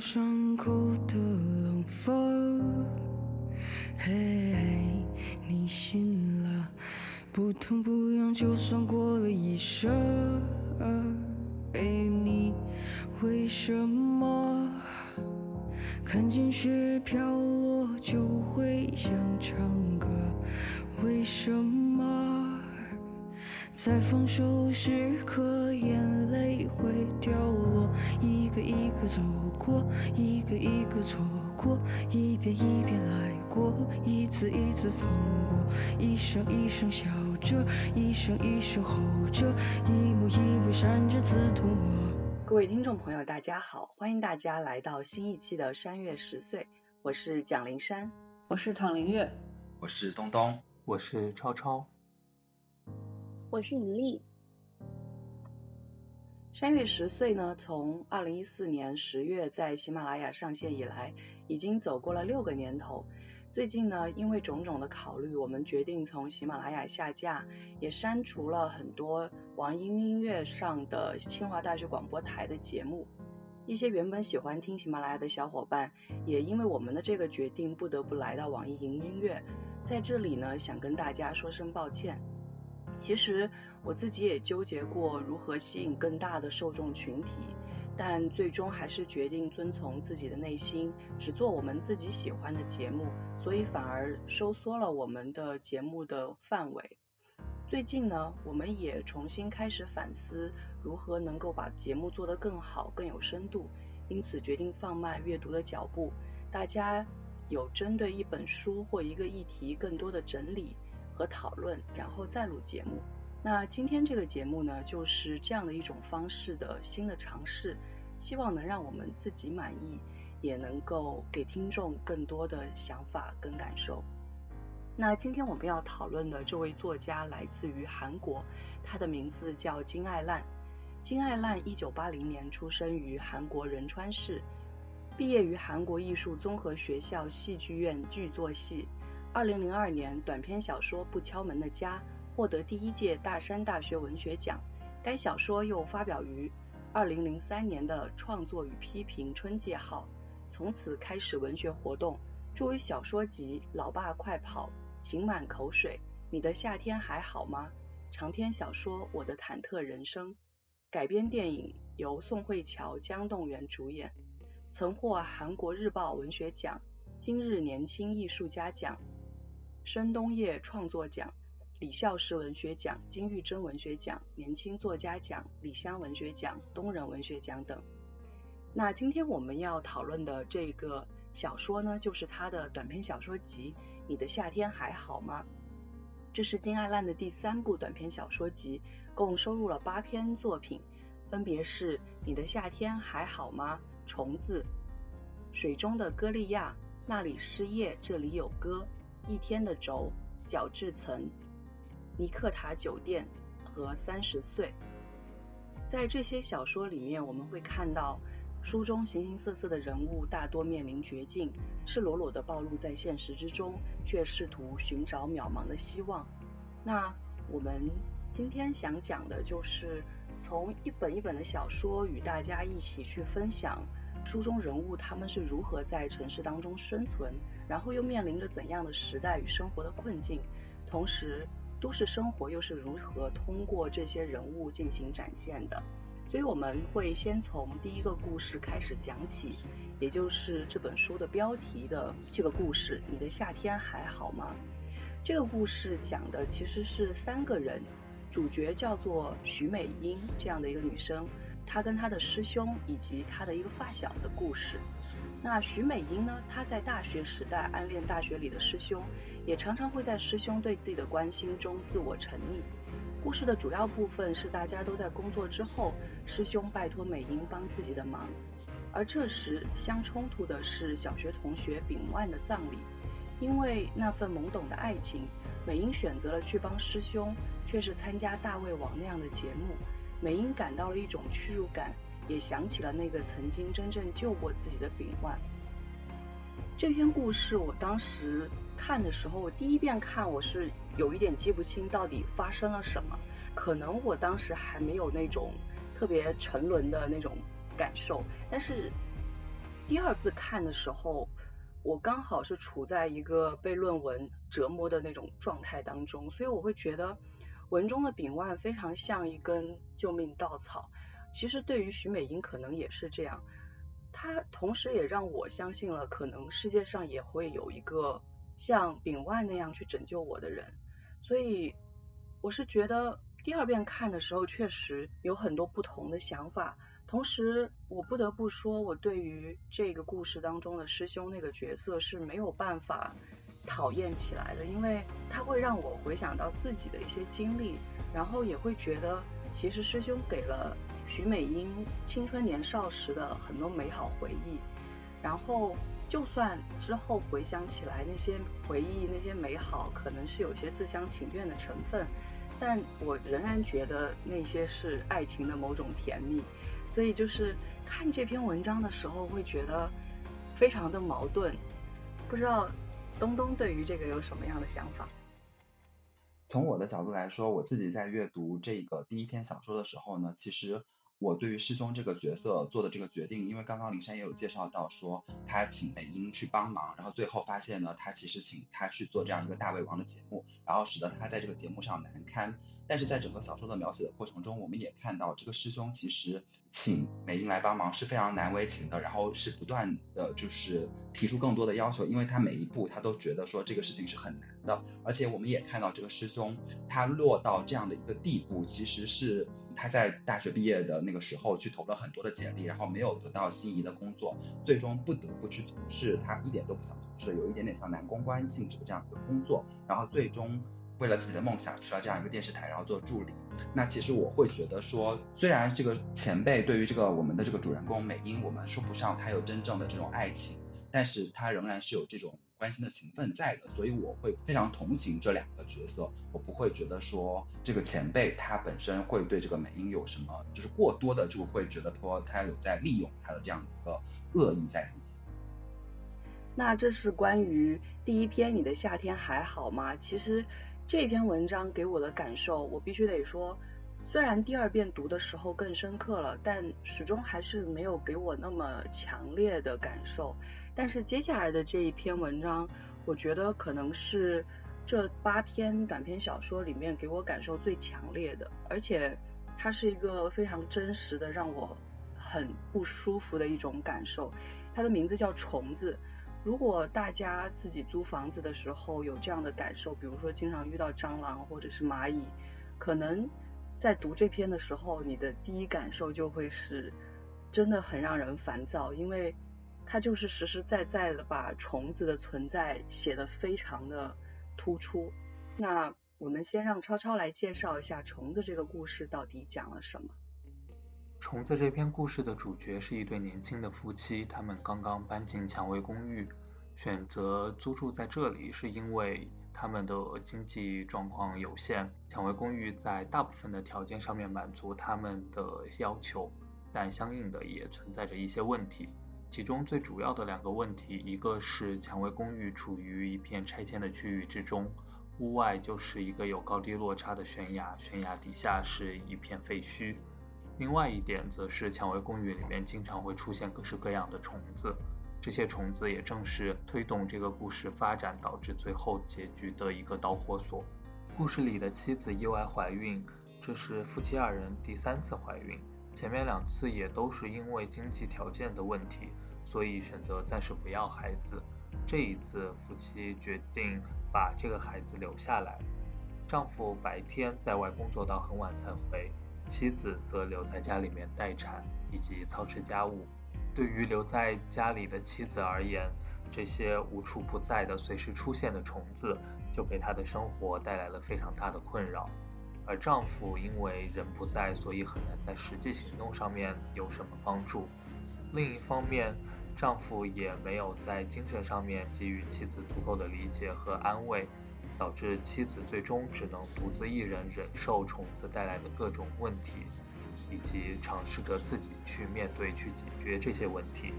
伤口的冷风，嘿，你醒了，不痛不痒，就算过了一生。嘿，你为什么看见雪飘落就会想唱歌？为什么在放手时刻眼泪会掉落？一个一个走过，一个一个错过，一遍一遍来过，一次一次放过，一声一声笑着，一声一声吼着，一幕一幕闪着刺痛我。各位听众朋友，大家好，欢迎大家来到新一期的山月十岁，我是蒋灵山，我是唐林月，我是东东，我是超超，我是尹丽。山月十岁呢，从二零一四年十月在喜马拉雅上线以来，已经走过了六个年头。最近呢，因为种种的考虑，我们决定从喜马拉雅下架，也删除了很多网易云音乐上的清华大学广播台的节目。一些原本喜欢听喜马拉雅的小伙伴，也因为我们的这个决定，不得不来到网易云音乐。在这里呢，想跟大家说声抱歉。其实我自己也纠结过如何吸引更大的受众群体，但最终还是决定遵从自己的内心，只做我们自己喜欢的节目，所以反而收缩了我们的节目的范围。最近呢，我们也重新开始反思如何能够把节目做得更好、更有深度，因此决定放慢阅读的脚步。大家有针对一本书或一个议题更多的整理。和讨论，然后再录节目。那今天这个节目呢，就是这样的一种方式的新的尝试，希望能让我们自己满意，也能够给听众更多的想法跟感受。那今天我们要讨论的这位作家来自于韩国，他的名字叫金爱烂。金爱烂一九八零年出生于韩国仁川市，毕业于韩国艺术综合学校戏剧院剧作系。二零零二年，短篇小说《不敲门的家》获得第一届大山大学文学奖。该小说又发表于二零零三年的《创作与批评春季号》，从此开始文学活动，著为小说集《老爸快跑》《情满口水》《你的夏天还好吗》长篇小说《我的忐忑人生》，改编电影由宋慧乔、姜栋元主演，曾获韩国日报文学奖、今日年轻艺术家奖。申东烨创作奖、李孝实文学奖、金玉珍文学奖、年轻作家奖、李湘文学奖、东人文学奖等。那今天我们要讨论的这个小说呢，就是他的短篇小说集《你的夏天还好吗》。这是金爱烂的第三部短篇小说集，共收录了八篇作品，分别是《你的夏天还好吗》、虫子、水中的歌利亚、那里失业，这里有歌。一天的轴、角质层、尼克塔酒店和三十岁，在这些小说里面，我们会看到书中形形色色的人物大多面临绝境，赤裸裸的暴露在现实之中，却试图寻找渺茫的希望。那我们今天想讲的就是从一本一本的小说与大家一起去分享书中人物他们是如何在城市当中生存。然后又面临着怎样的时代与生活的困境？同时，都市生活又是如何通过这些人物进行展现的？所以我们会先从第一个故事开始讲起，也就是这本书的标题的这个故事。你的夏天还好吗？这个故事讲的其实是三个人，主角叫做徐美英这样的一个女生，他跟他的师兄以及他的一个发小的故事。那徐美英呢，她在大学时代暗恋大学里的师兄，也常常会在师兄对自己的关心中自我沉溺。故事的主要部分是大家都在工作之后，师兄拜托美英帮自己的忙。而这时相冲突的是小学同学丙万的葬礼，因为那份懵懂的爱情，美英选择了去帮师兄，却是参加大胃王那样的节目。美英感到了一种屈辱感，也想起了那个曾经真正救过自己的丙万。这篇故事我当时看的时候，我第一遍看我是有一点记不清到底发生了什么，可能我当时还没有那种特别沉沦的那种感受，但是第二次看的时候，我刚好是处在一个被论文折磨的那种状态当中，所以我会觉得。文中的丙万非常像一根救命稻草，其实对于徐美英可能也是这样，他同时也让我相信了，可能世界上也会有一个像丙万那样去拯救我的人，所以我是觉得第二遍看的时候确实有很多不同的想法，同时我不得不说，我对于这个故事当中的师兄那个角色是没有办法。讨厌起来的，因为他会让我回想到自己的一些经历，然后也会觉得，其实师兄给了徐美英青春年少时的很多美好回忆，然后就算之后回想起来那些回忆那些美好，可能是有些自相情愿的成分，但我仍然觉得那些是爱情的某种甜蜜，所以就是看这篇文章的时候会觉得非常的矛盾，不知道。东东对于这个有什么样的想法？从我的角度来说，我自己在阅读这个第一篇小说的时候呢，其实我对于师兄这个角色做的这个决定，因为刚刚林珊也有介绍到说他请美英去帮忙，然后最后发现呢，他其实请他去做这样一个大胃王的节目，然后使得他在这个节目上难堪。但是在整个小说的描写的过程中，我们也看到这个师兄其实请美英来帮忙是非常难为情的，然后是不断的就是提出更多的要求，因为他每一步他都觉得说这个事情是很难的，而且我们也看到这个师兄他落到这样的一个地步，其实是他在大学毕业的那个时候去投了很多的简历，然后没有得到心仪的工作，最终不得不去从事他一点都不想从事，有一点点像男公关性质的这样一个工作，然后最终。为了自己的梦想去了这样一个电视台，然后做助理。那其实我会觉得说，虽然这个前辈对于这个我们的这个主人公美英，我们说不上他有真正的这种爱情，但是他仍然是有这种关心的情分在的。所以我会非常同情这两个角色，我不会觉得说这个前辈他本身会对这个美英有什么，就是过多的就会觉得说他有在利用他的这样一个恶意在里面。那这是关于第一天你的夏天还好吗？其实。这篇文章给我的感受，我必须得说，虽然第二遍读的时候更深刻了，但始终还是没有给我那么强烈的感受。但是接下来的这一篇文章，我觉得可能是这八篇短篇小说里面给我感受最强烈的，而且它是一个非常真实的，让我很不舒服的一种感受。它的名字叫《虫子》。如果大家自己租房子的时候有这样的感受，比如说经常遇到蟑螂或者是蚂蚁，可能在读这篇的时候，你的第一感受就会是真的很让人烦躁，因为它就是实实在在的把虫子的存在写得非常的突出。那我们先让超超来介绍一下虫子这个故事到底讲了什么。虫子这篇故事的主角是一对年轻的夫妻，他们刚刚搬进蔷薇公寓，选择租住在这里是因为他们的经济状况有限。蔷薇公寓在大部分的条件上面满足他们的要求，但相应的也存在着一些问题。其中最主要的两个问题，一个是蔷薇公寓处于一片拆迁的区域之中，屋外就是一个有高低落差的悬崖，悬崖底下是一片废墟。另外一点则是蔷薇公寓里面经常会出现各式各样的虫子，这些虫子也正是推动这个故事发展导致最后结局的一个导火索。故事里的妻子意外怀孕，这是夫妻二人第三次怀孕，前面两次也都是因为经济条件的问题，所以选择暂时不要孩子。这一次夫妻决定把这个孩子留下来，丈夫白天在外工作到很晚才回。妻子则留在家里面待产以及操持家务。对于留在家里的妻子而言，这些无处不在的、随时出现的虫子，就给她的生活带来了非常大的困扰。而丈夫因为人不在，所以很难在实际行动上面有什么帮助。另一方面，丈夫也没有在精神上面给予妻子足够的理解和安慰，导致妻子最终只能独自一人忍受虫子带来的各种问题，以及尝试着自己去面对、去解决这些问题。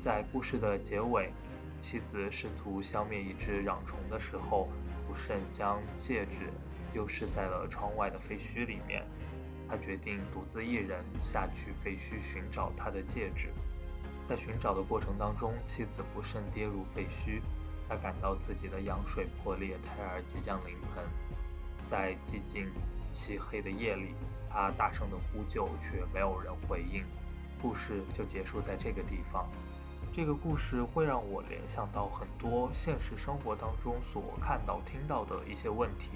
在故事的结尾，妻子试图消灭一只壤虫的时候，不慎将戒指。丢失在了窗外的废墟里面。他决定独自一人下去废墟寻找他的戒指。在寻找的过程当中，妻子不慎跌入废墟，他感到自己的羊水破裂，胎儿即将临盆。在寂静漆黑的夜里，他大声的呼救，却没有人回应。故事就结束在这个地方。这个故事会让我联想到很多现实生活当中所看到、听到的一些问题。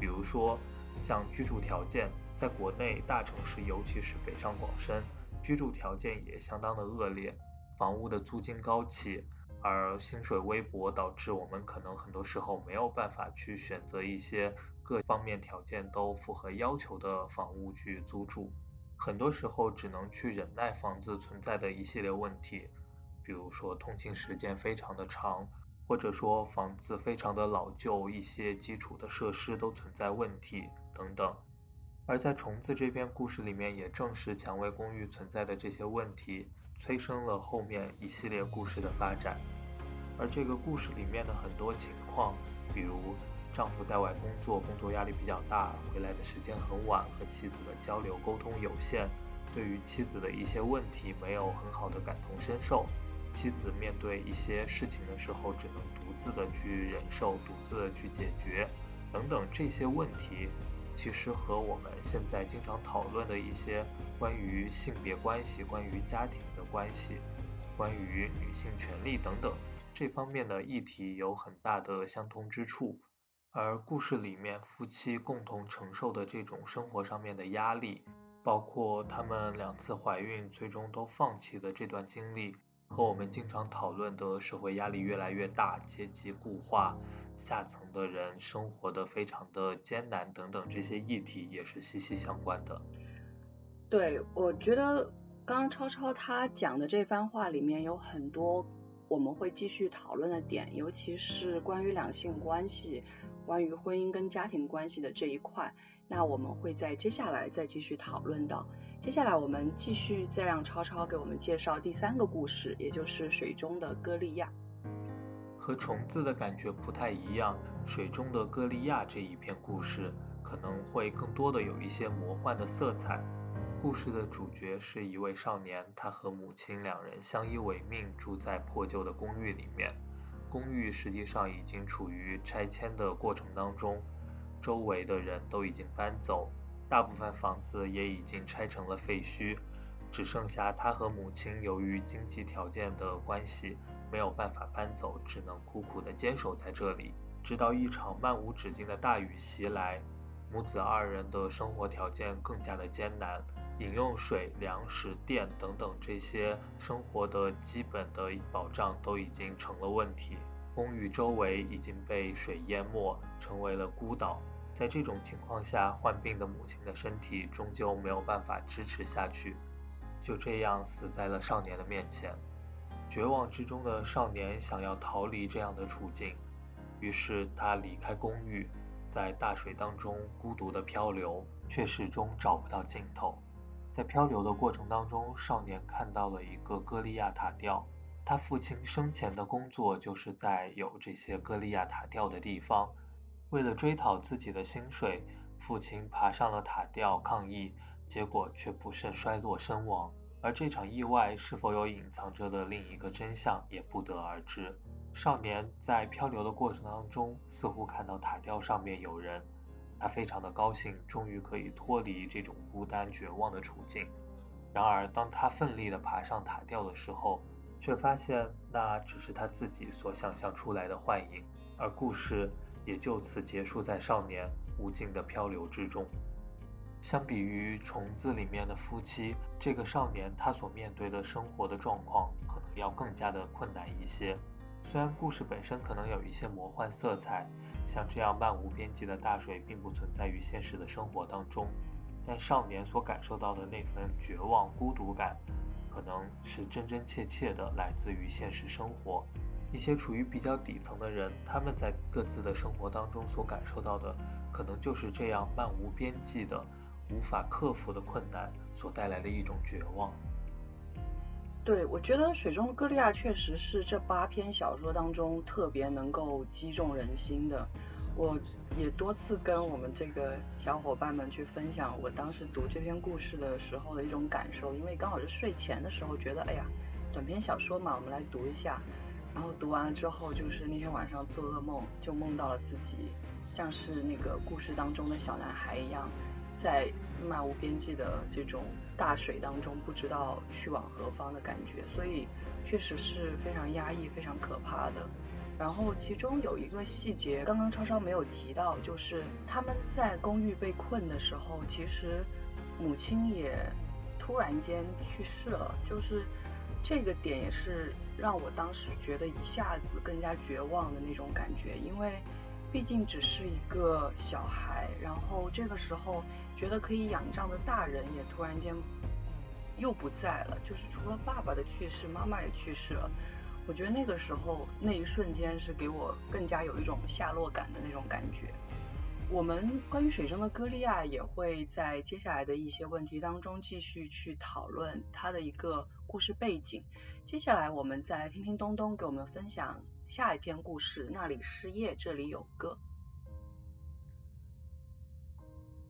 比如说，像居住条件，在国内大城市，尤其是北上广深，居住条件也相当的恶劣，房屋的租金高企，而薪水微薄，导致我们可能很多时候没有办法去选择一些各方面条件都符合要求的房屋去租住，很多时候只能去忍耐房子存在的一系列问题，比如说通勤时间非常的长。或者说房子非常的老旧，一些基础的设施都存在问题等等。而在虫子这篇故事里面，也正是蔷薇公寓存在的这些问题，催生了后面一系列故事的发展。而这个故事里面的很多情况，比如丈夫在外工作，工作压力比较大，回来的时间很晚，和妻子的交流沟通有限，对于妻子的一些问题没有很好的感同身受。妻子面对一些事情的时候，只能独自的去忍受，独自的去解决，等等这些问题，其实和我们现在经常讨论的一些关于性别关系、关于家庭关系、关于女性权利等等这方面的议题有很大的相通之处。而故事里面夫妻共同承受的这种生活上面的压力，包括他们两次怀孕最终都放弃的这段经历。和我们经常讨论的社会压力越来越大、阶级固化、下层的人生活的非常的艰难等等这些议题也是息息相关的。对，我觉得刚刚超超他讲的这番话里面有很多我们会继续讨论的点，尤其是关于两性关系、关于婚姻跟家庭关系的这一块，那我们会在接下来再继续讨论到。接下来我们继续再让超超给我们介绍第三个故事，也就是水中的歌利亚。和虫子的感觉不太一样，水中的歌利亚这一篇故事可能会更多的有一些魔幻的色彩。故事的主角是一位少年，他和母亲两人相依为命，住在破旧的公寓里面。公寓实际上已经处于拆迁的过程当中，周围的人都已经搬走。大部分房子也已经拆成了废墟，只剩下他和母亲由于经济条件的关系没有办法搬走，只能苦苦地坚守在这里，直到一场漫无止境的大雨袭来，母子二人的生活条件更加的艰难，饮用水、粮食、电等等这些生活的基本的保障都已经成了问题，公寓周围已经被水淹没，成为了孤岛。在这种情况下，患病的母亲的身体终究没有办法支持下去，就这样死在了少年的面前。绝望之中的少年想要逃离这样的处境，于是他离开公寓，在大水当中孤独地漂流，却始终找不到尽头。在漂流的过程当中，少年看到了一个歌利亚塔吊，他父亲生前的工作就是在有这些歌利亚塔吊的地方。为了追讨自己的薪水，父亲爬上了塔吊抗议，结果却不慎摔落身亡。而这场意外是否有隐藏着的另一个真相，也不得而知。少年在漂流的过程当中，似乎看到塔吊上面有人，他非常的高兴，终于可以脱离这种孤单绝望的处境。然而，当他奋力地爬上塔吊的时候，却发现那只是他自己所想象出来的幻影，而故事。也就此结束在少年无尽的漂流之中。相比于虫子里面的夫妻，这个少年他所面对的生活的状况可能要更加的困难一些。虽然故事本身可能有一些魔幻色彩，像这样漫无边际的大水并不存在于现实的生活当中，但少年所感受到的那份绝望、孤独感，可能是真真切切的来自于现实生活。一些处于比较底层的人，他们在各自的生活当中所感受到的，可能就是这样漫无边际的、无法克服的困难所带来的一种绝望。对，我觉得《水中歌利亚》确实是这八篇小说当中特别能够击中人心的。我也多次跟我们这个小伙伴们去分享我当时读这篇故事的时候的一种感受，因为刚好是睡前的时候，觉得哎呀，短篇小说嘛，我们来读一下。然后读完了之后，就是那天晚上做噩梦，就梦到了自己像是那个故事当中的小男孩一样。在漫无边际的这种大水当中，不知道去往何方的感觉，所以确实是非常压抑、非常可怕的。然后其中有一个细节，刚刚超超没有提到，就是他们在公寓被困的时候，其实母亲也突然间去世了，就是这个点也是让我当时觉得一下子更加绝望的那种感觉，因为。毕竟只是一个小孩，然后这个时候觉得可以仰仗的大人也突然间又不在了，就是除了爸爸的去世，妈妈也去世了。我觉得那个时候那一瞬间是给我更加有一种下落感的那种感觉。我们关于水中的歌利亚也会在接下来的一些问题当中继续去讨论它的一个故事背景。接下来我们再来听听东东给我们分享。下一篇故事，那里是夜，这里有歌。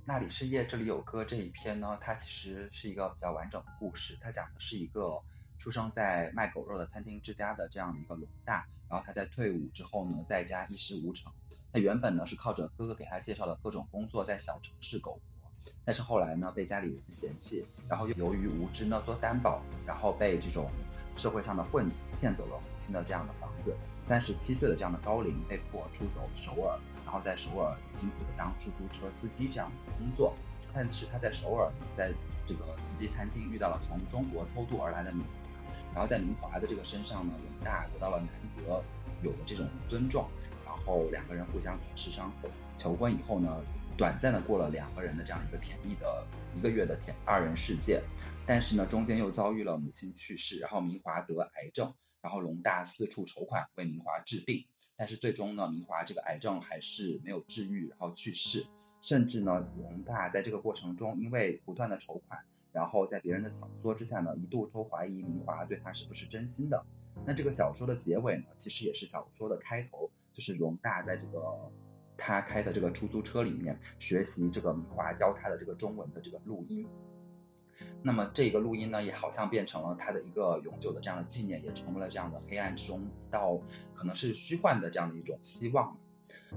那里是夜，这里有歌这一篇呢，它其实是一个比较完整的故事。它讲的是一个出生在卖狗肉的餐厅之家的这样的一个龙大，然后他在退伍之后呢，在家一事无成。他原本呢是靠着哥哥给他介绍的各种工作在小城市苟活，但是后来呢被家里人嫌弃，然后又由于无知呢做担保，然后被这种社会上的混子骗走了母亲的这样的房子。三十七岁的这样的高龄被迫出走首尔，然后在首尔辛苦的当出租车司机这样的工作。但是他在首尔，在这个司机餐厅遇到了从中国偷渡而来的明华，然后在明华的这个身上呢，永大得到了难得有的这种尊重，然后两个人互相舔舐伤口。求婚以后呢，短暂的过了两个人的这样一个甜蜜的一个月的甜二人世界，但是呢，中间又遭遇了母亲去世，然后明华得癌症。然后龙大四处筹款为明华治病，但是最终呢，明华这个癌症还是没有治愈，然后去世。甚至呢，龙大在这个过程中，因为不断的筹款，然后在别人的挑唆之下呢，一度都怀疑明华对他是不是真心的。那这个小说的结尾呢，其实也是小说的开头，就是龙大在这个他开的这个出租车里面学习这个明华教他的这个中文的这个录音。那么这个录音呢，也好像变成了他的一个永久的这样的纪念，也成为了这样的黑暗之中到可能是虚幻的这样的一种希望。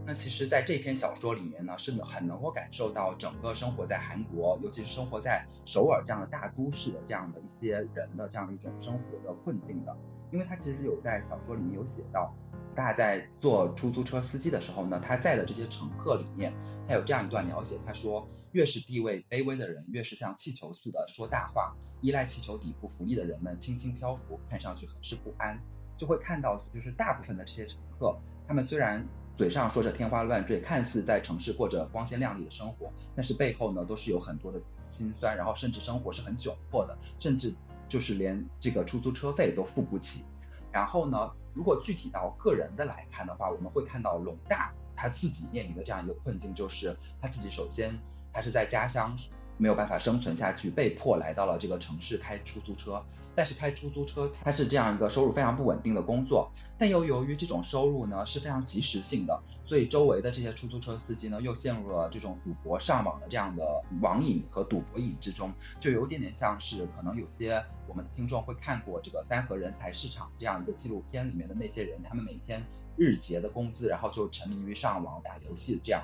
那其实，在这篇小说里面呢，是很能够感受到整个生活在韩国，尤其是生活在首尔这样的大都市的这样的一些人的这样的一种生活的困境的。因为他其实有在小说里面有写到，大在做出租车司机的时候呢，他在的这些乘客里面，他有这样一段描写，他说。越是地位卑微的人，越是像气球似的说大话。依赖气球底部浮力的人们轻轻漂浮，看上去很是不安。就会看到，就是大部分的这些乘客，他们虽然嘴上说着天花乱坠，看似在城市过着光鲜亮丽的生活，但是背后呢，都是有很多的辛酸，然后甚至生活是很窘迫的，甚至就是连这个出租车费都付不起。然后呢，如果具体到个人的来看的话，我们会看到龙大他自己面临的这样一个困境，就是他自己首先。他是在家乡没有办法生存下去，被迫来到了这个城市开出租车。但是开出租车，它是这样一个收入非常不稳定的工作。但又由于这种收入呢是非常及时性的，所以周围的这些出租车司机呢又陷入了这种赌博上网的这样的网瘾和赌博瘾之中，就有点点像是可能有些我们的听众会看过这个三和人才市场这样一个纪录片里面的那些人，他们每天日结的工资，然后就沉迷于上网打游戏这样。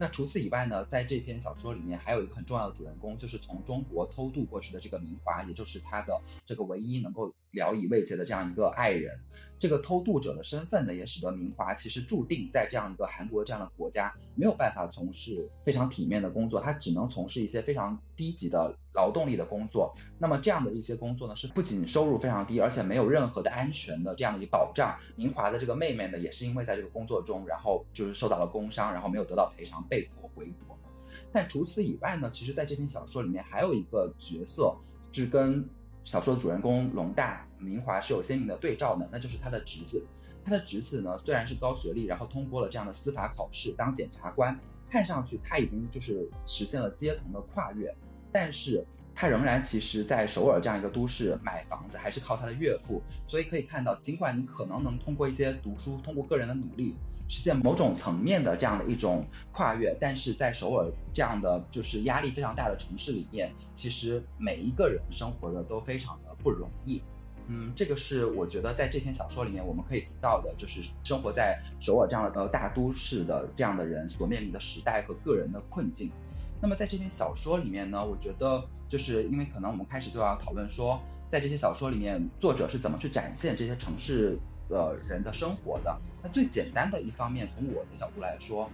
那除此以外呢，在这篇小说里面还有一个很重要的主人公，就是从中国偷渡过去的这个明华，也就是他的这个唯一能够聊以慰藉的这样一个爱人。这个偷渡者的身份呢，也使得明华其实注定在这样一个韩国这样的国家没有办法从事非常体面的工作，他只能从事一些非常低级的劳动力的工作。那么这样的一些工作呢，是不仅收入非常低，而且没有任何的安全的这样的一个保障。明华的这个妹妹呢，也是因为在这个工作中，然后就是受到了工伤，然后没有得到赔偿，被迫回国。但除此以外呢，其实在这篇小说里面还有一个角色是跟小说的主人公龙大明华是有鲜明的对照的，那就是他的侄子。他的侄子呢，虽然是高学历，然后通过了这样的司法考试当检察官，看上去他已经就是实现了阶层的跨越，但是他仍然其实在首尔这样一个都市买房子还是靠他的岳父。所以可以看到，尽管你可能能通过一些读书，通过个人的努力。实现某种层面的这样的一种跨越，但是在首尔这样的就是压力非常大的城市里面，其实每一个人生活的都非常的不容易。嗯，这个是我觉得在这篇小说里面我们可以读到的，就是生活在首尔这样的呃大都市的这样的人所面临的时代和个人的困境。那么在这篇小说里面呢，我觉得就是因为可能我们开始就要讨论说，在这些小说里面作者是怎么去展现这些城市。的人的生活的，那最简单的一方面，从我的角度来说，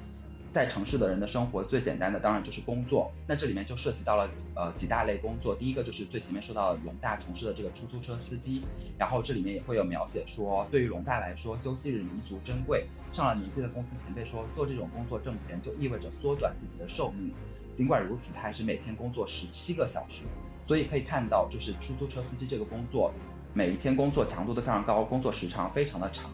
在城市的人的生活最简单的当然就是工作。那这里面就涉及到了呃几大类工作，第一个就是最前面说到龙大从事的这个出租车司机，然后这里面也会有描写说，对于龙大来说，休息日弥足珍贵。上了年纪的公司前辈说，做这种工作挣钱就意味着缩短自己的寿命。尽管如此，他还是每天工作十七个小时。所以可以看到，就是出租车司机这个工作。每一天工作强度都非常高，工作时长非常的长。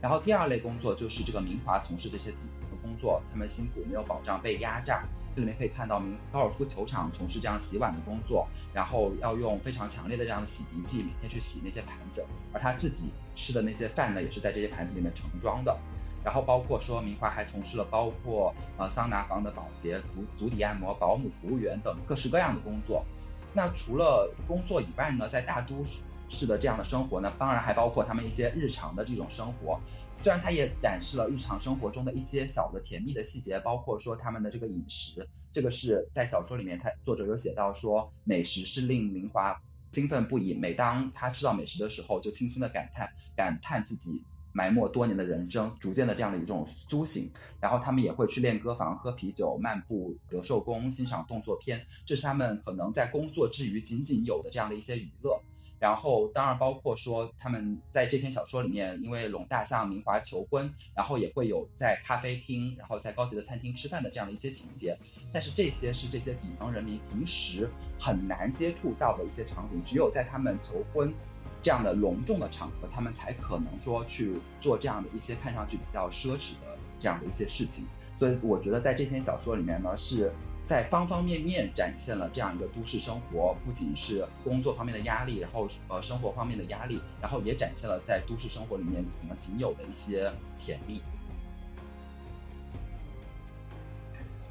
然后第二类工作就是这个明华从事这些底层的工作，他们辛苦没有保障，被压榨。这里面可以看到明高尔夫球场从事这样洗碗的工作，然后要用非常强烈的这样的洗涤剂每天去洗那些盘子，而他自己吃的那些饭呢，也是在这些盘子里面盛装的。然后包括说明华还从事了包括呃桑拿房的保洁、足足底按摩、保姆服务员等各式各样的工作。那除了工作以外呢，在大都市市。是的，这样的生活呢，当然还包括他们一些日常的这种生活。虽然他也展示了日常生活中的一些小的甜蜜的细节，包括说他们的这个饮食，这个是在小说里面，他作者有写到说，美食是令明华兴奋不已。每当他吃到美食的时候，就轻轻的感叹，感叹自己埋没多年的人生逐渐的这样的一种苏醒。然后他们也会去练歌房、喝啤酒、漫步德寿宫、欣赏动作片，这是他们可能在工作之余仅仅有的这样的一些娱乐。然后，当然包括说他们在这篇小说里面，因为龙大向明华求婚，然后也会有在咖啡厅，然后在高级的餐厅吃饭的这样的一些情节。但是这些是这些底层人民平时很难接触到的一些场景，只有在他们求婚这样的隆重的场合，他们才可能说去做这样的一些看上去比较奢侈的这样的一些事情。所以我觉得在这篇小说里面呢是。在方方面面展现了这样一个都市生活，不仅是工作方面的压力，然后呃生活方面的压力，然后也展现了在都市生活里面可能仅有的一些甜蜜。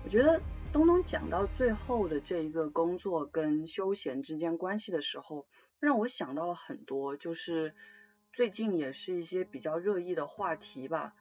我觉得东东讲到最后的这一个工作跟休闲之间关系的时候，让我想到了很多，就是最近也是一些比较热议的话题吧。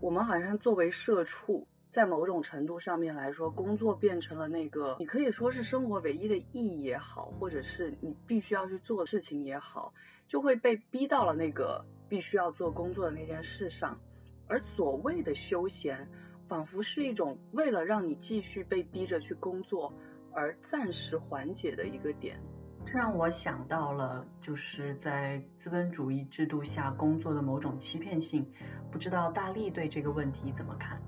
我们好像作为社畜。在某种程度上面来说，工作变成了那个你可以说是生活唯一的意义也好，或者是你必须要去做的事情也好，就会被逼到了那个必须要做工作的那件事上。而所谓的休闲，仿佛是一种为了让你继续被逼着去工作而暂时缓解的一个点。这让我想到了，就是在资本主义制度下工作的某种欺骗性。不知道大力对这个问题怎么看？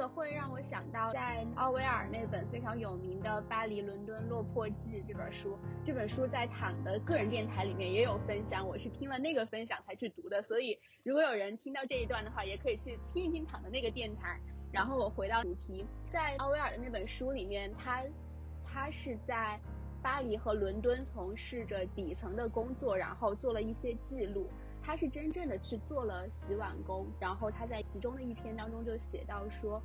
个会让我想到在奥威尔那本非常有名的《巴黎伦敦落魄记》这本书。这本书在躺的个人电台里面也有分享，我是听了那个分享才去读的。所以如果有人听到这一段的话，也可以去听一听躺的那个电台。然后我回到主题，在奥威尔的那本书里面，他他是在巴黎和伦敦从事着底层的工作，然后做了一些记录。他是真正的去做了洗碗工，然后他在其中的一篇当中就写到说，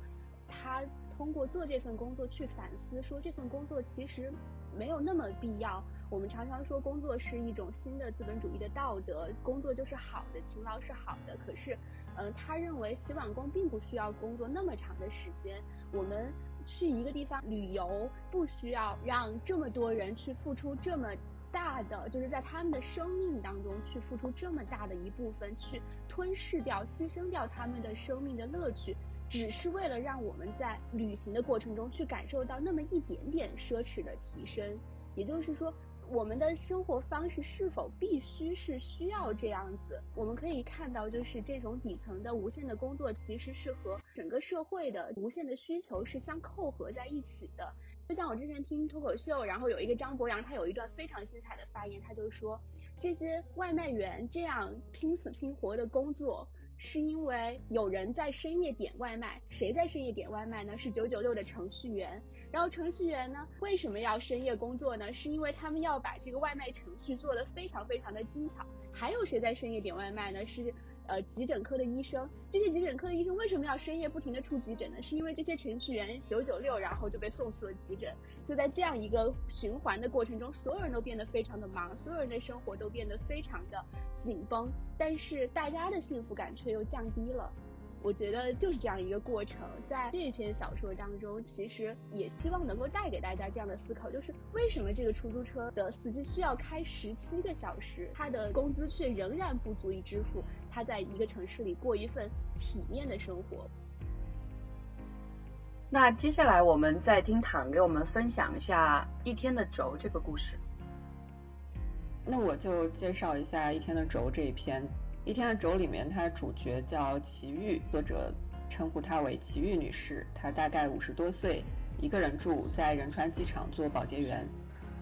他通过做这份工作去反思，说这份工作其实没有那么必要。我们常常说工作是一种新的资本主义的道德，工作就是好的，勤劳是好的。可是，嗯，他认为洗碗工并不需要工作那么长的时间。我们去一个地方旅游，不需要让这么多人去付出这么大的，就是在他们的生命当中去付出这么大的一部分，去吞噬掉、牺牲掉他们的生命的乐趣，只是为了让我们在旅行的过程中去感受到那么一点点奢侈的提升。也就是说。我们的生活方式是否必须是需要这样子？我们可以看到，就是这种底层的无限的工作，其实是和整个社会的无限的需求是相扣合在一起的。就像我之前听脱口秀，然后有一个张博洋，他有一段非常精彩的发言，他就说，这些外卖员这样拼死拼活的工作。是因为有人在深夜点外卖，谁在深夜点外卖呢？是九九六的程序员。然后程序员呢，为什么要深夜工作呢？是因为他们要把这个外卖程序做得非常非常的精巧。还有谁在深夜点外卖呢？是。呃，急诊科的医生，这些急诊科的医生为什么要深夜不停的出急诊呢？是因为这些程序员九九六，然后就被送去了急诊。就在这样一个循环的过程中，所有人都变得非常的忙，所有人的生活都变得非常的紧绷，但是大家的幸福感却又降低了。我觉得就是这样一个过程，在这篇小说当中，其实也希望能够带给大家这样的思考，就是为什么这个出租车的司机需要开十七个小时，他的工资却仍然不足以支付他在一个城市里过一份体面的生活。那接下来我们再听躺给我们分享一下《一天的轴》这个故事。那我就介绍一下《一天的轴》这一篇。一天的轴里面，它的主角叫齐玉，作者称呼她为齐玉女士。她大概五十多岁，一个人住在仁川机场做保洁员。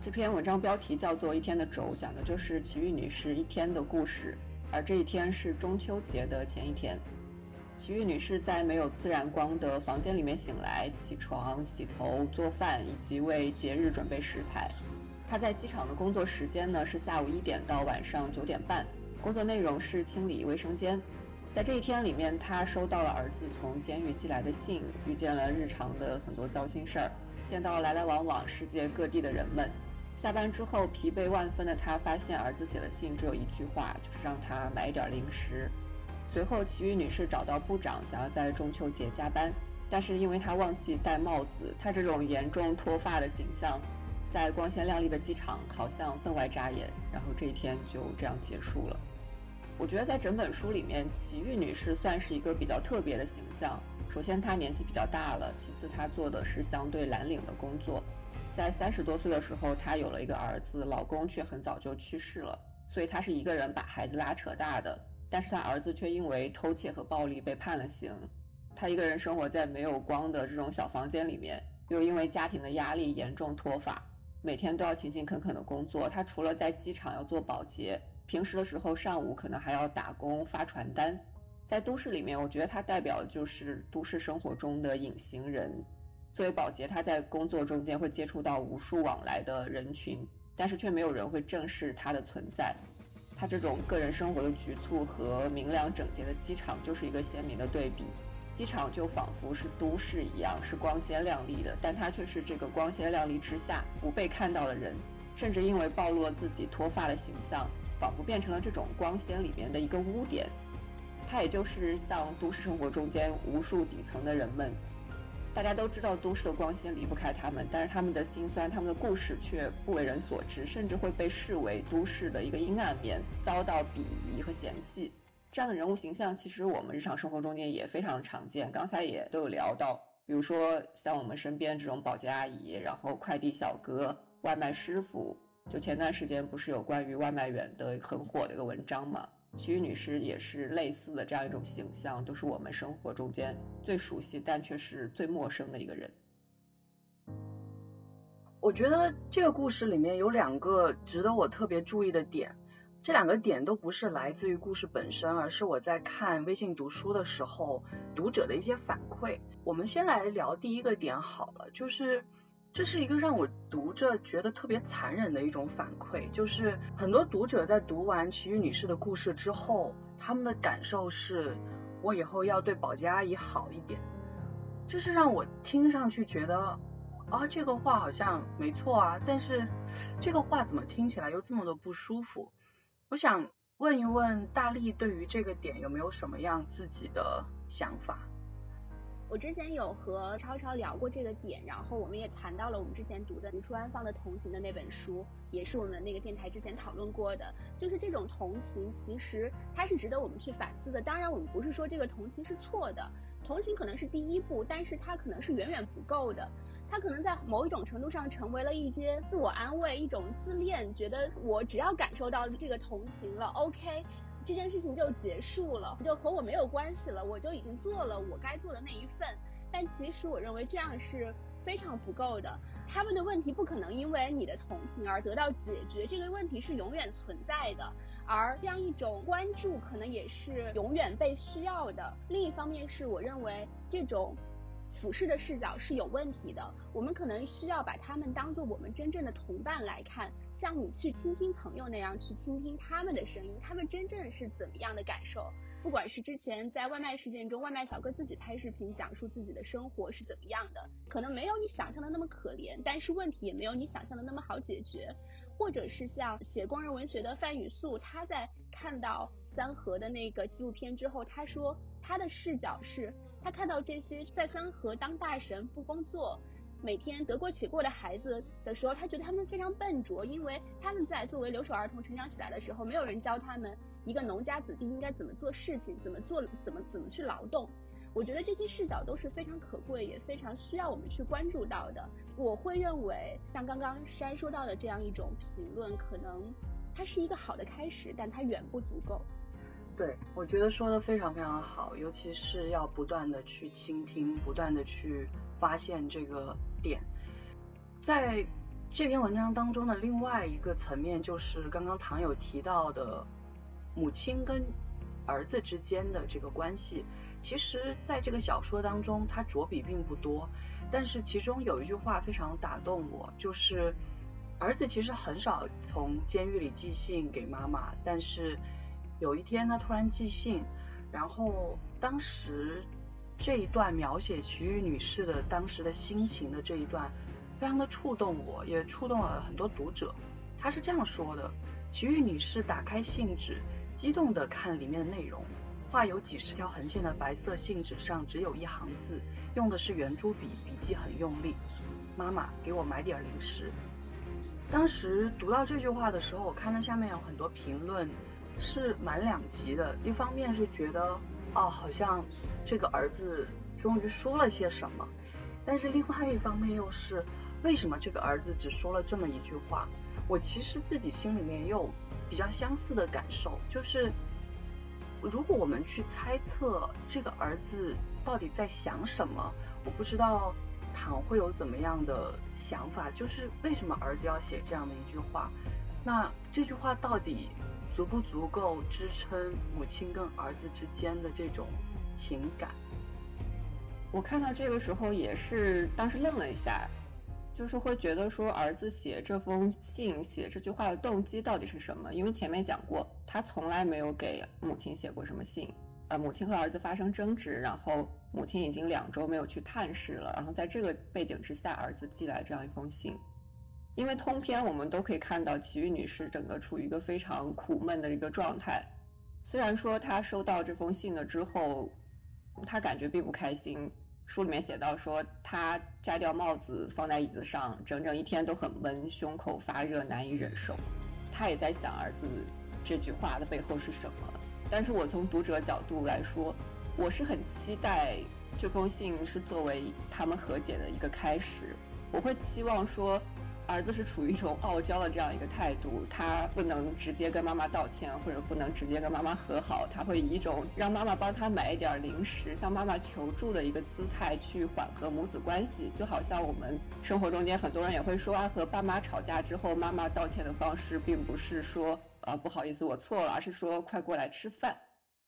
这篇文章标题叫做《一天的轴》，讲的就是齐玉女士一天的故事。而这一天是中秋节的前一天。齐玉女士在没有自然光的房间里面醒来，起床、洗头、做饭，以及为节日准备食材。她在机场的工作时间呢是下午一点到晚上九点半。工作内容是清理卫生间，在这一天里面，他收到了儿子从监狱寄来的信，遇见了日常的很多糟心事儿，见到来来往往世界各地的人们。下班之后，疲惫万分的他发现儿子写的信只有一句话，就是让他买一点零食。随后，奇遇女士找到部长，想要在中秋节加班，但是因为她忘记戴帽子，她这种严重脱发的形象，在光鲜亮丽的机场好像分外扎眼。然后这一天就这样结束了。我觉得在整本书里面，齐玉女士算是一个比较特别的形象。首先，她年纪比较大了；其次，她做的是相对蓝领的工作。在三十多岁的时候，她有了一个儿子，老公却很早就去世了，所以她是一个人把孩子拉扯大的。但是她儿子却因为偷窃和暴力被判了刑。她一个人生活在没有光的这种小房间里面，又因为家庭的压力严重脱发，每天都要勤勤恳恳的工作。她除了在机场要做保洁。平时的时候，上午可能还要打工发传单。在都市里面，我觉得他代表就是都市生活中的隐形人。作为保洁，他在工作中间会接触到无数往来的人群，但是却没有人会正视他的存在。他这种个人生活的局促和明亮整洁的机场就是一个鲜明的对比。机场就仿佛是都市一样，是光鲜亮丽的，但他却是这个光鲜亮丽之下不被看到的人，甚至因为暴露了自己脱发的形象。仿佛变成了这种光鲜里面的一个污点，它也就是像都市生活中间无数底层的人们，大家都知道都市的光鲜离不开他们，但是他们的辛酸、他们的故事却不为人所知，甚至会被视为都市的一个阴暗面，遭到鄙夷和嫌弃。这样的人物形象，其实我们日常生活中间也非常常见。刚才也都有聊到，比如说像我们身边这种保洁阿姨，然后快递小哥、外卖师傅。就前段时间不是有关于外卖员的很火的一个文章嘛？奇遇女士也是类似的这样一种形象，都是我们生活中间最熟悉但却是最陌生的一个人。我觉得这个故事里面有两个值得我特别注意的点，这两个点都不是来自于故事本身，而是我在看微信读书的时候读者的一些反馈。我们先来聊第一个点好了，就是。这是一个让我读着觉得特别残忍的一种反馈，就是很多读者在读完奇遇女士的故事之后，他们的感受是，我以后要对保洁阿姨好一点。这是让我听上去觉得，啊，这个话好像没错啊，但是这个话怎么听起来又这么的不舒服？我想问一问大力，对于这个点有没有什么样自己的想法？我之前有和超超聊过这个点，然后我们也谈到了我们之前读的吴楚安放的《同情》的那本书，也是我们那个电台之前讨论过的。就是这种同情，其实它是值得我们去反思的。当然，我们不是说这个同情是错的，同情可能是第一步，但是它可能是远远不够的。它可能在某一种程度上成为了一些自我安慰，一种自恋，觉得我只要感受到这个同情了，OK。这件事情就结束了，就和我没有关系了，我就已经做了我该做的那一份。但其实我认为这样是非常不够的。他们的问题不可能因为你的同情而得到解决，这个问题是永远存在的。而这样一种关注可能也是永远被需要的。另一方面是我认为这种。俯视的视角是有问题的，我们可能需要把他们当做我们真正的同伴来看，像你去倾听朋友那样去倾听他们的声音，他们真正是怎么样的感受？不管是之前在外卖事件中，外卖小哥自己拍视频讲述自己的生活是怎么样的，可能没有你想象的那么可怜，但是问题也没有你想象的那么好解决。或者是像写工人文学的范雨素，他在看到三河的那个纪录片之后，他说他的视角是。他看到这些在三河当大神不工作，每天得过且过的孩子的时候，他觉得他们非常笨拙，因为他们在作为留守儿童成长起来的时候，没有人教他们一个农家子弟应该怎么做事情，怎么做，怎么怎么去劳动。我觉得这些视角都是非常可贵，也非常需要我们去关注到的。我会认为，像刚刚山说到的这样一种评论，可能它是一个好的开始，但它远不足够。对，我觉得说的非常非常好，尤其是要不断的去倾听，不断的去发现这个点。在这篇文章当中的另外一个层面，就是刚刚唐友提到的母亲跟儿子之间的这个关系。其实，在这个小说当中，他着笔并不多，但是其中有一句话非常打动我，就是儿子其实很少从监狱里寄信给妈妈，但是。有一天，他突然寄信，然后当时这一段描写齐豫女士的当时的心情的这一段，非常的触动我，也触动了很多读者。她是这样说的：齐豫女士打开信纸，激动地看里面的内容。画有几十条横线的白色信纸上只有一行字，用的是圆珠笔，笔记很用力。妈妈，给我买点零食。当时读到这句话的时候，我看到下面有很多评论。是满两极的，一方面是觉得，哦，好像这个儿子终于说了些什么，但是另外一方面又是，为什么这个儿子只说了这么一句话？我其实自己心里面也有比较相似的感受，就是如果我们去猜测这个儿子到底在想什么，我不知道唐会有怎么样的想法，就是为什么儿子要写这样的一句话？那这句话到底？足不足够支撑母亲跟儿子之间的这种情感？我看到这个时候也是当时愣了一下，就是会觉得说儿子写这封信、写这句话的动机到底是什么？因为前面讲过，他从来没有给母亲写过什么信。呃，母亲和儿子发生争执，然后母亲已经两周没有去探视了，然后在这个背景之下，儿子寄来这样一封信。因为通篇我们都可以看到齐豫女士整个处于一个非常苦闷的一个状态。虽然说她收到这封信了之后，她感觉并不开心。书里面写到说，她摘掉帽子放在椅子上，整整一天都很闷，胸口发热，难以忍受。她也在想儿子这句话的背后是什么。但是我从读者角度来说，我是很期待这封信是作为他们和解的一个开始。我会期望说。儿子是处于一种傲娇的这样一个态度，他不能直接跟妈妈道歉，或者不能直接跟妈妈和好，他会以一种让妈妈帮他买一点零食，向妈妈求助的一个姿态去缓和母子关系。就好像我们生活中间很多人也会说啊，和爸妈吵架之后，妈妈道歉的方式并不是说啊不好意思我错了，而是说快过来吃饭。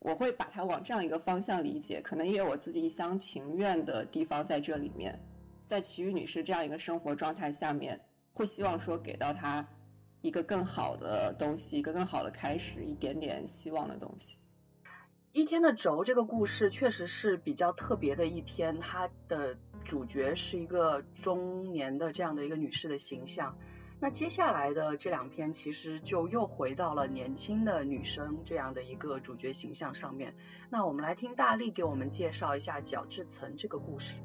我会把它往这样一个方向理解，可能也有我自己一厢情愿的地方在这里面。在齐豫女士这样一个生活状态下面。会希望说给到他一个更好的东西，一个更好的开始，一点点希望的东西。一天的轴这个故事确实是比较特别的一篇，它的主角是一个中年的这样的一个女士的形象，那接下来的这两篇其实就又回到了年轻的女生这样的一个主角形象上面。那我们来听大力给我们介绍一下角质层这个故事。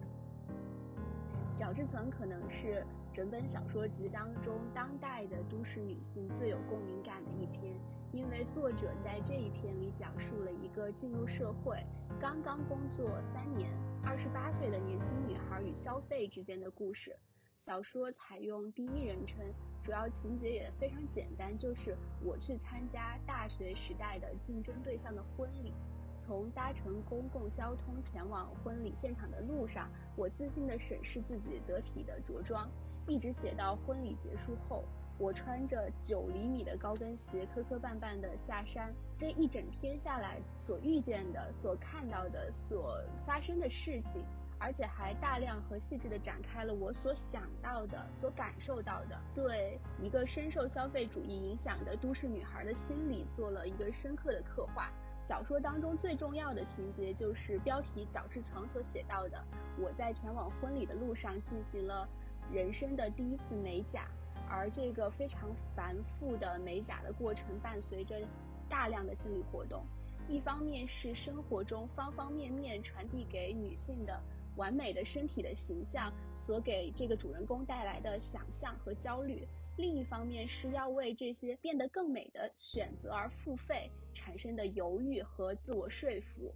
角质层可能是整本小说集当中当代的都市女性最有共鸣感的一篇，因为作者在这一篇里讲述了一个进入社会、刚刚工作三年、二十八岁的年轻女孩与消费之间的故事。小说采用第一人称，主要情节也非常简单，就是我去参加大学时代的竞争对象的婚礼。从搭乘公共交通前往婚礼现场的路上，我自信地审视自己得体的着装，一直写到婚礼结束后，我穿着九厘米的高跟鞋磕磕绊绊地下山。这一整天下来，所遇见的、所看到的、所发生的事情。而且还大量和细致地展开了我所想到的、所感受到的，对一个深受消费主义影响的都市女孩的心理做了一个深刻的刻画。小说当中最重要的情节就是标题角质层所写到的：我在前往婚礼的路上进行了人生的第一次美甲，而这个非常繁复的美甲的过程伴随着大量的心理活动。一方面是生活中方方面面传递给女性的。完美的身体的形象所给这个主人公带来的想象和焦虑，另一方面是要为这些变得更美的选择而付费产生的犹豫和自我说服。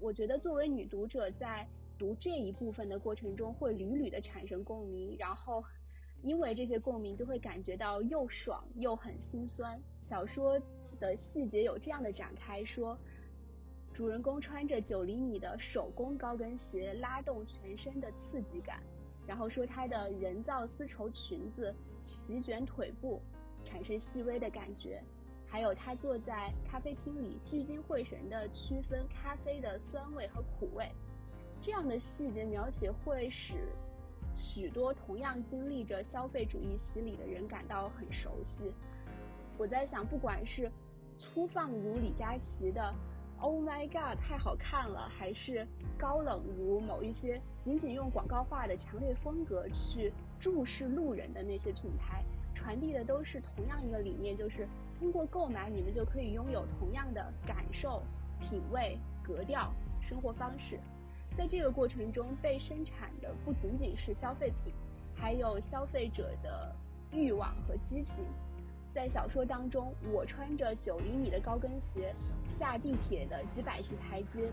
我觉得作为女读者在读这一部分的过程中，会屡屡的产生共鸣，然后因为这些共鸣就会感觉到又爽又很心酸。小说的细节有这样的展开说。主人公穿着九厘米的手工高跟鞋，拉动全身的刺激感。然后说他的人造丝绸裙子席卷腿部，产生细微的感觉。还有他坐在咖啡厅里，聚精会神地区分咖啡的酸味和苦味。这样的细节描写会使许多同样经历着消费主义洗礼的人感到很熟悉。我在想，不管是粗放如李佳琦的。Oh my god，太好看了！还是高冷如某一些仅仅用广告化的强烈风格去注视路人的那些品牌，传递的都是同样一个理念，就是通过购买你们就可以拥有同样的感受、品味、格调、生活方式。在这个过程中被生产的不仅仅是消费品，还有消费者的欲望和激情。在小说当中，我穿着九厘米的高跟鞋下地铁的几百级台阶，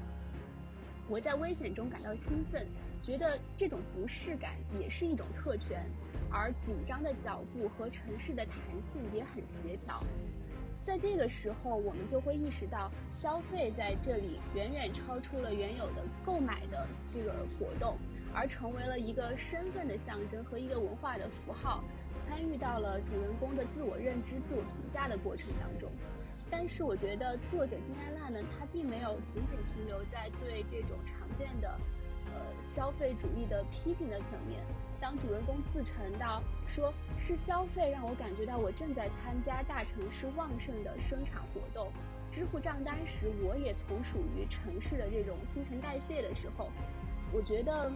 我在危险中感到兴奋，觉得这种不适感也是一种特权，而紧张的脚步和城市的弹性也很协调。在这个时候，我们就会意识到，消费在这里远远超出了原有的购买的这个活动，而成为了一个身份的象征和一个文化的符号。参与到了主人公的自我认知、自我评价的过程当中，但是我觉得作者金安娜呢，她并没有仅仅停留在对这种常见的呃消费主义的批评的层面。当主人公自称到说是消费让我感觉到我正在参加大城市旺盛的生产活动，支付账单时我也从属于城市的这种新陈代谢的时候，我觉得。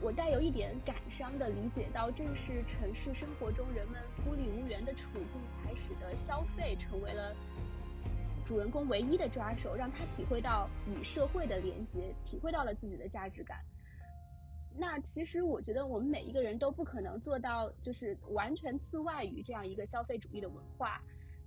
我带有一点感伤的理解到，正是城市生活中人们孤立无援的处境，才使得消费成为了主人公唯一的抓手，让他体会到与社会的连接，体会到了自己的价值感。那其实我觉得我们每一个人都不可能做到，就是完全自外于这样一个消费主义的文化。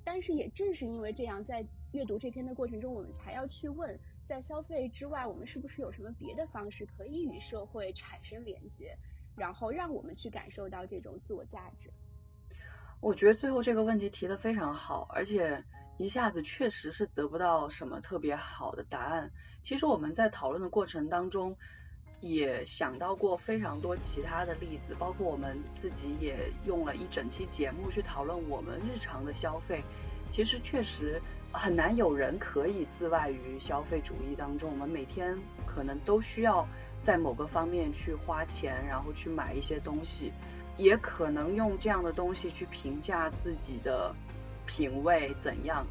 但是也正是因为这样，在阅读这篇的过程中，我们才要去问。在消费之外，我们是不是有什么别的方式可以与社会产生连接，然后让我们去感受到这种自我价值？我觉得最后这个问题提的非常好，而且一下子确实是得不到什么特别好的答案。其实我们在讨论的过程当中，也想到过非常多其他的例子，包括我们自己也用了一整期节目去讨论我们日常的消费。其实确实。很难有人可以自外于消费主义当中。我们每天可能都需要在某个方面去花钱，然后去买一些东西，也可能用这样的东西去评价自己的品味怎样。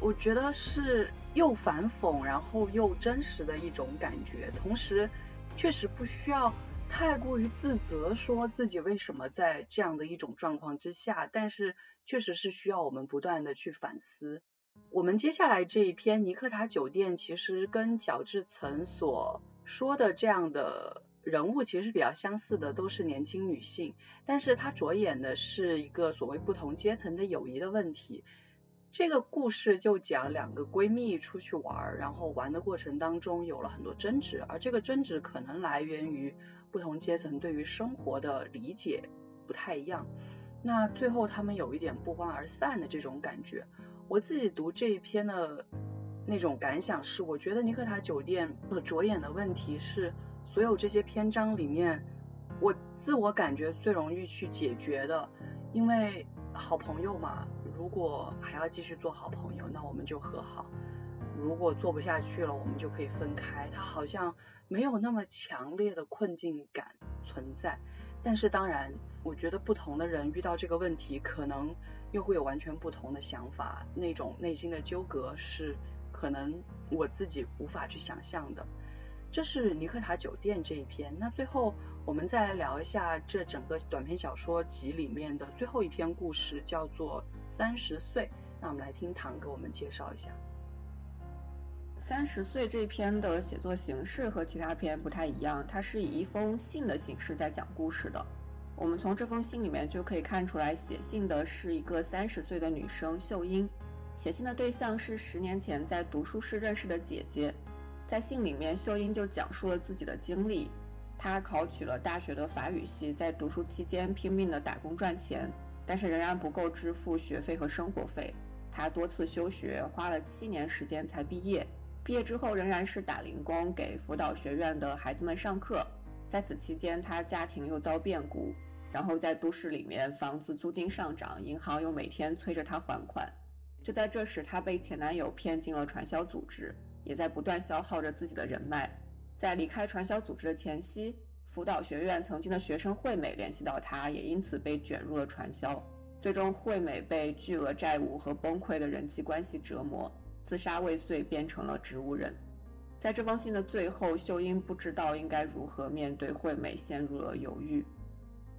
我觉得是又反讽，然后又真实的一种感觉。同时，确实不需要太过于自责，说自己为什么在这样的一种状况之下，但是确实是需要我们不断的去反思。我们接下来这一篇尼克塔酒店，其实跟角质层所说的这样的人物其实比较相似的，都是年轻女性，但是它着眼的是一个所谓不同阶层的友谊的问题。这个故事就讲两个闺蜜出去玩，然后玩的过程当中有了很多争执，而这个争执可能来源于不同阶层对于生活的理解不太一样。那最后他们有一点不欢而散的这种感觉。我自己读这一篇的那种感想是，我觉得尼克塔酒店的着眼的问题是，所有这些篇章里面，我自我感觉最容易去解决的，因为好朋友嘛。如果还要继续做好朋友，那我们就和好；如果做不下去了，我们就可以分开。他好像没有那么强烈的困境感存在。但是当然，我觉得不同的人遇到这个问题，可能又会有完全不同的想法，那种内心的纠葛是可能我自己无法去想象的。这是尼克塔酒店这一篇。那最后我们再来聊一下这整个短篇小说集里面的最后一篇故事，叫做。三十岁，那我们来听唐给我们介绍一下。三十岁这篇的写作形式和其他篇不太一样，它是以一封信的形式在讲故事的。我们从这封信里面就可以看出来，写信的是一个三十岁的女生秀英，写信的对象是十年前在读书室认识的姐姐。在信里面，秀英就讲述了自己的经历，她考取了大学的法语系，在读书期间拼命的打工赚钱。但是仍然不够支付学费和生活费，他多次休学，花了七年时间才毕业。毕业之后仍然是打零工，给辅导学院的孩子们上课。在此期间，他家庭又遭变故，然后在都市里面房子租金上涨，银行又每天催着他还款。就在这时，他被前男友骗进了传销组织，也在不断消耗着自己的人脉。在离开传销组织的前夕。辅导学院曾经的学生惠美联系到他，也因此被卷入了传销。最终，惠美被巨额债务和崩溃的人际关系折磨，自杀未遂，变成了植物人。在这封信的最后，秀英不知道应该如何面对惠美，陷入了犹豫。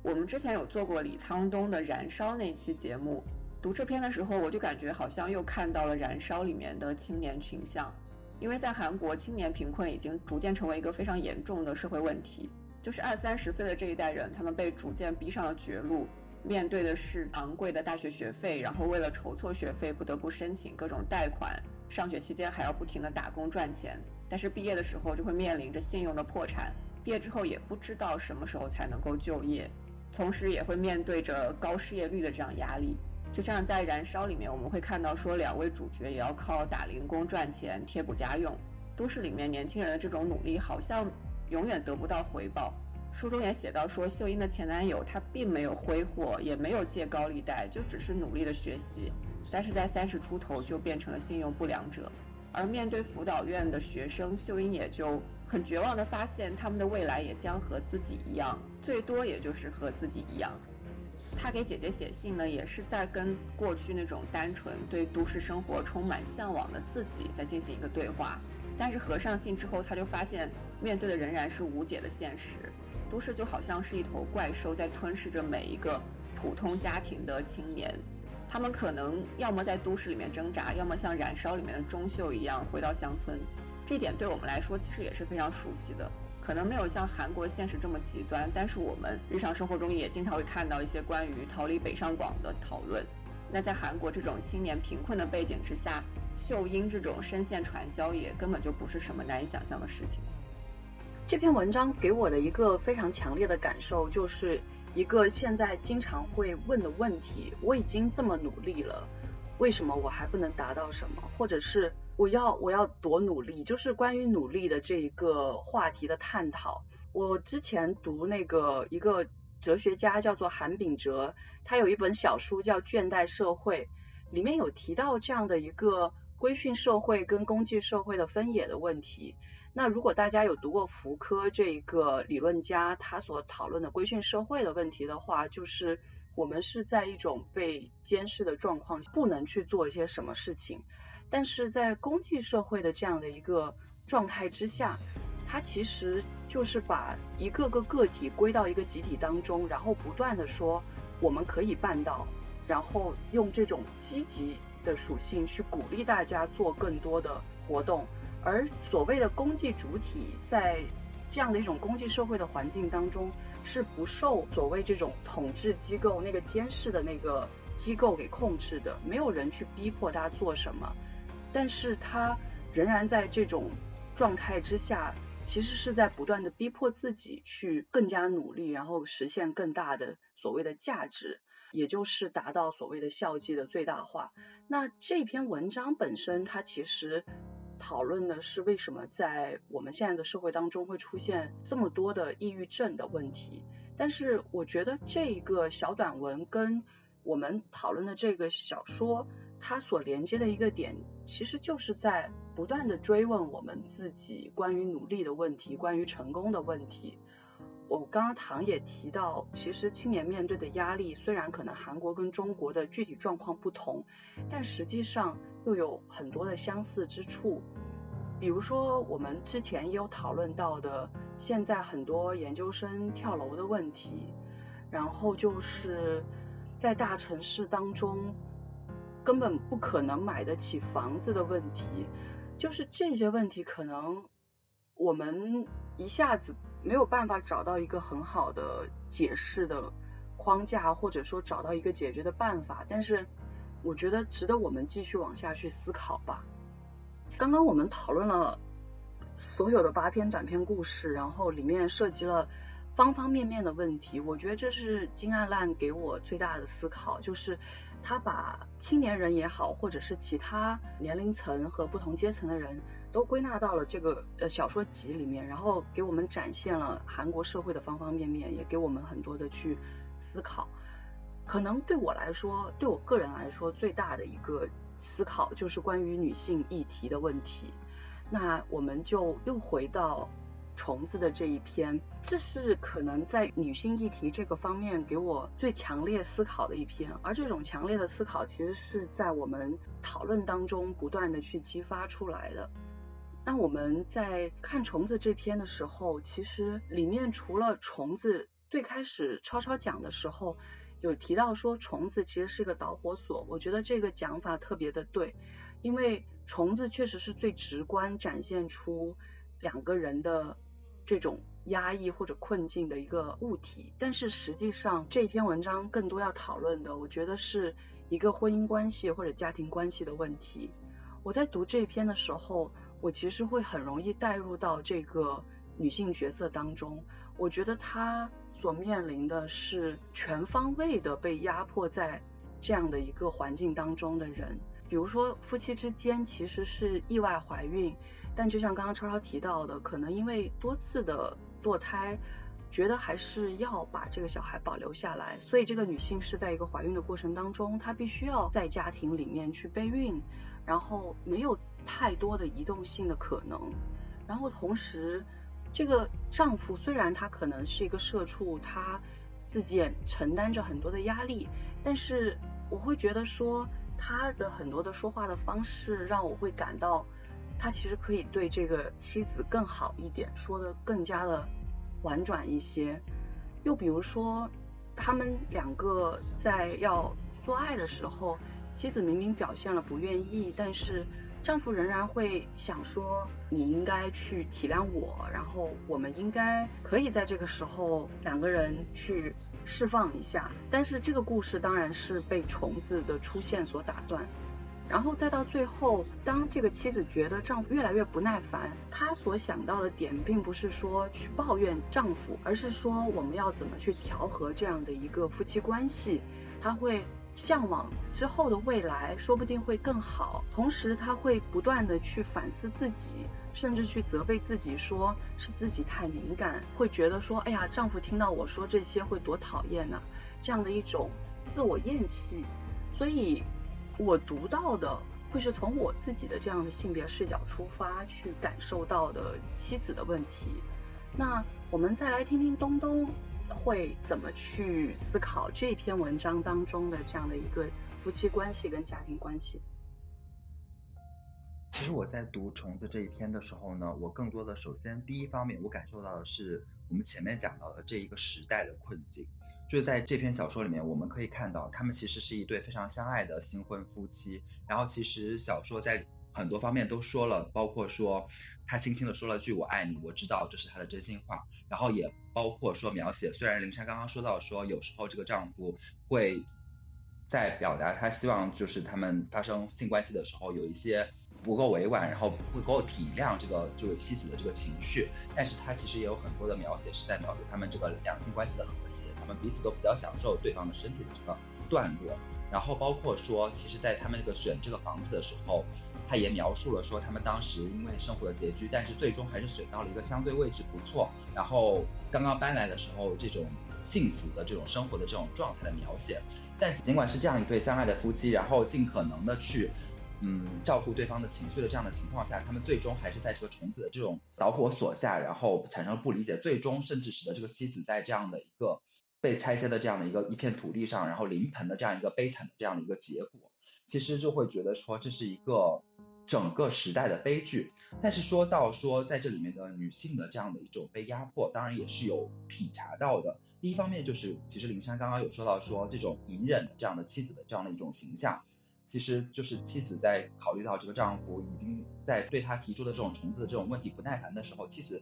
我们之前有做过李沧东的《燃烧》那期节目，读这篇的时候，我就感觉好像又看到了《燃烧》里面的青年群像，因为在韩国，青年贫困已经逐渐成为一个非常严重的社会问题。就是二三十岁的这一代人，他们被逐渐逼上了绝路，面对的是昂贵的大学学费，然后为了筹措学费，不得不申请各种贷款，上学期间还要不停的打工赚钱，但是毕业的时候就会面临着信用的破产，毕业之后也不知道什么时候才能够就业，同时也会面对着高失业率的这样压力。就像在《燃烧》里面，我们会看到说两位主角也要靠打零工赚钱贴补家用，都市里面年轻人的这种努力好像。永远得不到回报。书中也写到说，秀英的前男友他并没有挥霍，也没有借高利贷，就只是努力的学习。但是在三十出头就变成了信用不良者。而面对辅导院的学生，秀英也就很绝望的发现，他们的未来也将和自己一样，最多也就是和自己一样。她给姐姐写信呢，也是在跟过去那种单纯对都市生活充满向往的自己在进行一个对话。但是合上信之后，她就发现面对的仍然是无解的现实。都市就好像是一头怪兽，在吞噬着每一个普通家庭的青年。他们可能要么在都市里面挣扎，要么像《燃烧》里面的钟秀一样回到乡村。这点对我们来说其实也是非常熟悉的。可能没有像韩国现实这么极端，但是我们日常生活中也经常会看到一些关于逃离北上广的讨论。那在韩国这种青年贫困的背景之下，秀英这种深陷传销也根本就不是什么难以想象的事情。这篇文章给我的一个非常强烈的感受，就是一个现在经常会问的问题：我已经这么努力了，为什么我还不能达到什么？或者是我要我要多努力？就是关于努力的这一个话题的探讨。我之前读那个一个哲学家叫做韩炳哲，他有一本小书叫《倦怠社会》，里面有提到这样的一个。规训社会跟公济社会的分野的问题。那如果大家有读过福柯这个理论家他所讨论的规训社会的问题的话，就是我们是在一种被监视的状况下，不能去做一些什么事情。但是在公济社会的这样的一个状态之下，它其实就是把一个个个体归到一个集体当中，然后不断的说我们可以办到，然后用这种积极的属性去鼓励大家做更多的活动。而所谓的公济主体，在这样的一种公济社会的环境当中，是不受所谓这种统治机构那个监视的那个机构给控制的，没有人去逼迫他做什么，但是他仍然在这种状态之下，其实是在不断的逼迫自己去更加努力，然后实现更大的所谓的价值，也就是达到所谓的效绩的最大化。那这篇文章本身，它其实。讨论的是为什么在我们现在的社会当中会出现这么多的抑郁症的问题，但是我觉得这一个小短文跟我们讨论的这个小说，它所连接的一个点，其实就是在不断的追问我们自己关于努力的问题，关于成功的问题。我刚刚唐也提到，其实青年面对的压力，虽然可能韩国跟中国的具体状况不同，但实际上又有很多的相似之处。比如说，我们之前也有讨论到的，现在很多研究生跳楼的问题，然后就是在大城市当中根本不可能买得起房子的问题，就是这些问题，可能我们一下子。没有办法找到一个很好的解释的框架，或者说找到一个解决的办法，但是我觉得值得我们继续往下去思考吧。刚刚我们讨论了所有的八篇短篇故事，然后里面涉及了方方面面的问题，我觉得这是金爱烂给我最大的思考，就是他把青年人也好，或者是其他年龄层和不同阶层的人。都归纳到了这个呃小说集里面，然后给我们展现了韩国社会的方方面面，也给我们很多的去思考。可能对我来说，对我个人来说，最大的一个思考就是关于女性议题的问题。那我们就又回到虫子的这一篇，这是可能在女性议题这个方面给我最强烈思考的一篇，而这种强烈的思考其实是在我们讨论当中不断的去激发出来的。那我们在看虫子这篇的时候，其实里面除了虫子，最开始超超讲的时候有提到说虫子其实是个导火索，我觉得这个讲法特别的对，因为虫子确实是最直观展现出两个人的这种压抑或者困境的一个物体，但是实际上这篇文章更多要讨论的，我觉得是一个婚姻关系或者家庭关系的问题。我在读这篇的时候。我其实会很容易带入到这个女性角色当中，我觉得她所面临的是全方位的被压迫在这样的一个环境当中的人，比如说夫妻之间其实是意外怀孕，但就像刚刚超超提到的，可能因为多次的堕胎，觉得还是要把这个小孩保留下来，所以这个女性是在一个怀孕的过程当中，她必须要在家庭里面去备孕，然后没有。太多的移动性的可能，然后同时，这个丈夫虽然他可能是一个社畜，他自己也承担着很多的压力，但是我会觉得说他的很多的说话的方式让我会感到，他其实可以对这个妻子更好一点，说的更加的婉转一些。又比如说，他们两个在要做爱的时候，妻子明明表现了不愿意，但是。丈夫仍然会想说，你应该去体谅我，然后我们应该可以在这个时候两个人去释放一下。但是这个故事当然是被虫子的出现所打断，然后再到最后，当这个妻子觉得丈夫越来越不耐烦，她所想到的点并不是说去抱怨丈夫，而是说我们要怎么去调和这样的一个夫妻关系，她会。向往之后的未来，说不定会更好。同时，她会不断的去反思自己，甚至去责备自己，说是自己太敏感，会觉得说，哎呀，丈夫听到我说这些会多讨厌呢？这样的一种自我厌弃。所以，我读到的会是从我自己的这样的性别视角出发去感受到的妻子的问题。那我们再来听听东东。会怎么去思考这篇文章当中的这样的一个夫妻关系跟家庭关系？其实我在读《虫子》这一篇的时候呢，我更多的首先第一方面，我感受到的是我们前面讲到的这一个时代的困境。就是在这篇小说里面，我们可以看到他们其实是一对非常相爱的新婚夫妻。然后其实小说在很多方面都说了，包括说他轻轻的说了句“我爱你”，我知道这是他的真心话。然后也包括说描写，虽然林珊刚刚说到说有时候这个丈夫会在表达他希望就是他们发生性关系的时候有一些。不够委婉，然后不够体谅这个就是妻子的这个情绪，但是他其实也有很多的描写是在描写他们这个两性关系的和谐，他们彼此都比较享受对方的身体的这个段落，然后包括说，其实，在他们这个选这个房子的时候，他也描述了说他们当时因为生活的拮据，但是最终还是选到了一个相对位置不错，然后刚刚搬来的时候这种幸福的这种生活的这种状态的描写，但尽管是这样一对相爱的夫妻，然后尽可能的去。嗯，照顾对方的情绪的这样的情况下，他们最终还是在这个虫子的这种导火索下，然后产生了不理解，最终甚至使得这个妻子在这样的一个被拆迁的这样的一个一片土地上，然后临盆的这样一个悲惨的这样的一个结果，其实就会觉得说这是一个整个时代的悲剧。但是说到说在这里面的女性的这样的一种被压迫，当然也是有体察到的。第一方面就是，其实林珊刚刚有说到说这种隐忍的这样的妻子的这样的一种形象。其实就是妻子在考虑到这个丈夫已经在对她提出的这种虫子的这种问题不耐烦的时候，妻子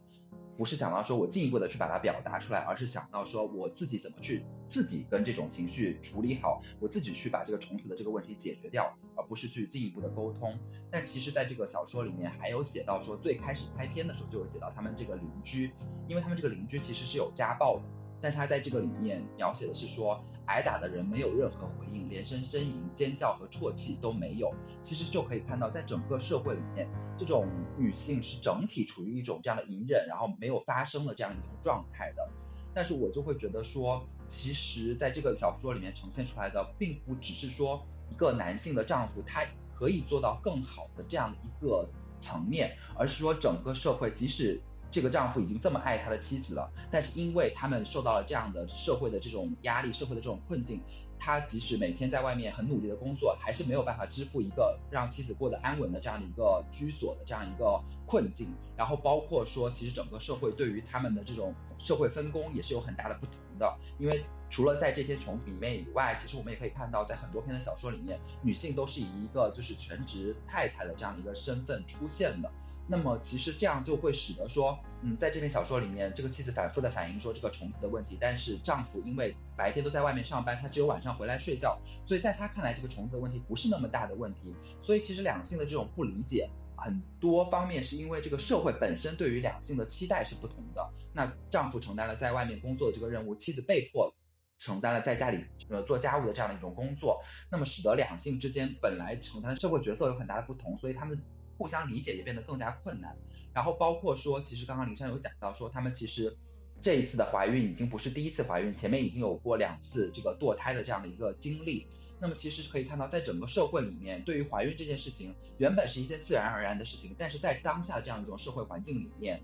不是想到说我进一步的去把它表达出来，而是想到说我自己怎么去自己跟这种情绪处理好，我自己去把这个虫子的这个问题解决掉，而不是去进一步的沟通。但其实，在这个小说里面还有写到说，最开始拍片的时候就有写到他们这个邻居，因为他们这个邻居其实是有家暴的，但他在这个里面描写的是说。挨打的人没有任何回应，连声呻吟、尖叫和啜泣都没有。其实就可以看到，在整个社会里面，这种女性是整体处于一种这样的隐忍，然后没有发声的这样一种状态的。但是我就会觉得说，其实在这个小说里面呈现出来的，并不只是说一个男性的丈夫他可以做到更好的这样的一个层面，而是说整个社会即使。这个丈夫已经这么爱他的妻子了，但是因为他们受到了这样的社会的这种压力，社会的这种困境，他即使每天在外面很努力的工作，还是没有办法支付一个让妻子过得安稳的这样的一个居所的这样一个困境。然后包括说，其实整个社会对于他们的这种社会分工也是有很大的不同的。因为除了在这篇虫子里面以外，其实我们也可以看到，在很多篇的小说里面，女性都是以一个就是全职太太的这样一个身份出现的。那么其实这样就会使得说，嗯，在这篇小说里面，这个妻子反复的反映说这个虫子的问题，但是丈夫因为白天都在外面上班，他只有晚上回来睡觉，所以在他看来这个虫子的问题不是那么大的问题。所以其实两性的这种不理解，很多方面是因为这个社会本身对于两性的期待是不同的。那丈夫承担了在外面工作的这个任务，妻子被迫承担了在家里呃做家务的这样的一种工作，那么使得两性之间本来承担的社会角色有很大的不同，所以他们。互相理解也变得更加困难，然后包括说，其实刚刚林珊有讲到说，他们其实这一次的怀孕已经不是第一次怀孕，前面已经有过两次这个堕胎的这样的一个经历。那么其实可以看到，在整个社会里面，对于怀孕这件事情，原本是一件自然而然的事情，但是在当下这样一种社会环境里面，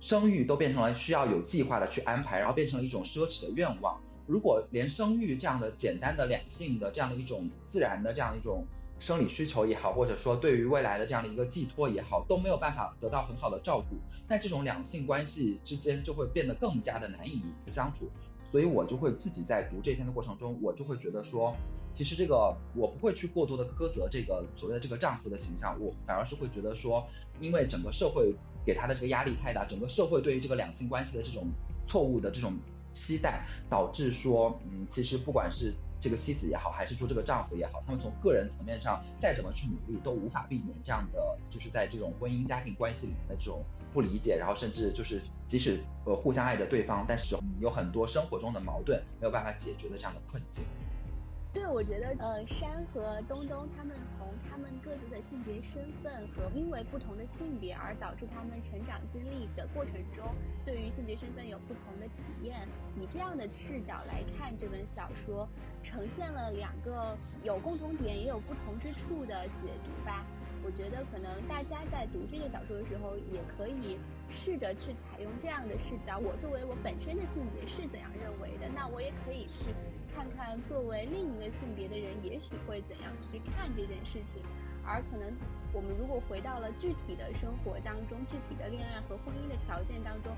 生育都变成了需要有计划的去安排，然后变成了一种奢侈的愿望。如果连生育这样的简单的两性的这样的一种自然的这样一种。生理需求也好，或者说对于未来的这样的一个寄托也好，都没有办法得到很好的照顾，那这种两性关系之间就会变得更加的难以相处。所以我就会自己在读这篇的过程中，我就会觉得说，其实这个我不会去过多的苛责这个所谓的这个丈夫的形象，我反而是会觉得说，因为整个社会给他的这个压力太大，整个社会对于这个两性关系的这种错误的这种期待，导致说，嗯，其实不管是。这个妻子也好，还是说这个丈夫也好，他们从个人层面上再怎么去努力，都无法避免这样的，就是在这种婚姻家庭关系里面的这种不理解，然后甚至就是即使呃互相爱着对方，但是有很多生活中的矛盾没有办法解决的这样的困境。对，我觉得呃，山和东东他们从他们各自的性别身份和因为不同的性别而导致他们成长经历的过程中，对于性别身份有不同的体验。以这样的视角来看这本小说，呈现了两个有共同点也有不同之处的解读吧。我觉得可能大家在读这个小说的时候，也可以试着去采用这样的视角。我作为我本身的性别是怎样认为的，那我也可以去。看看作为另一个性别的人，也许会怎样去看这件事情，而可能我们如果回到了具体的生活当中，具体的恋爱和婚姻的条件当中，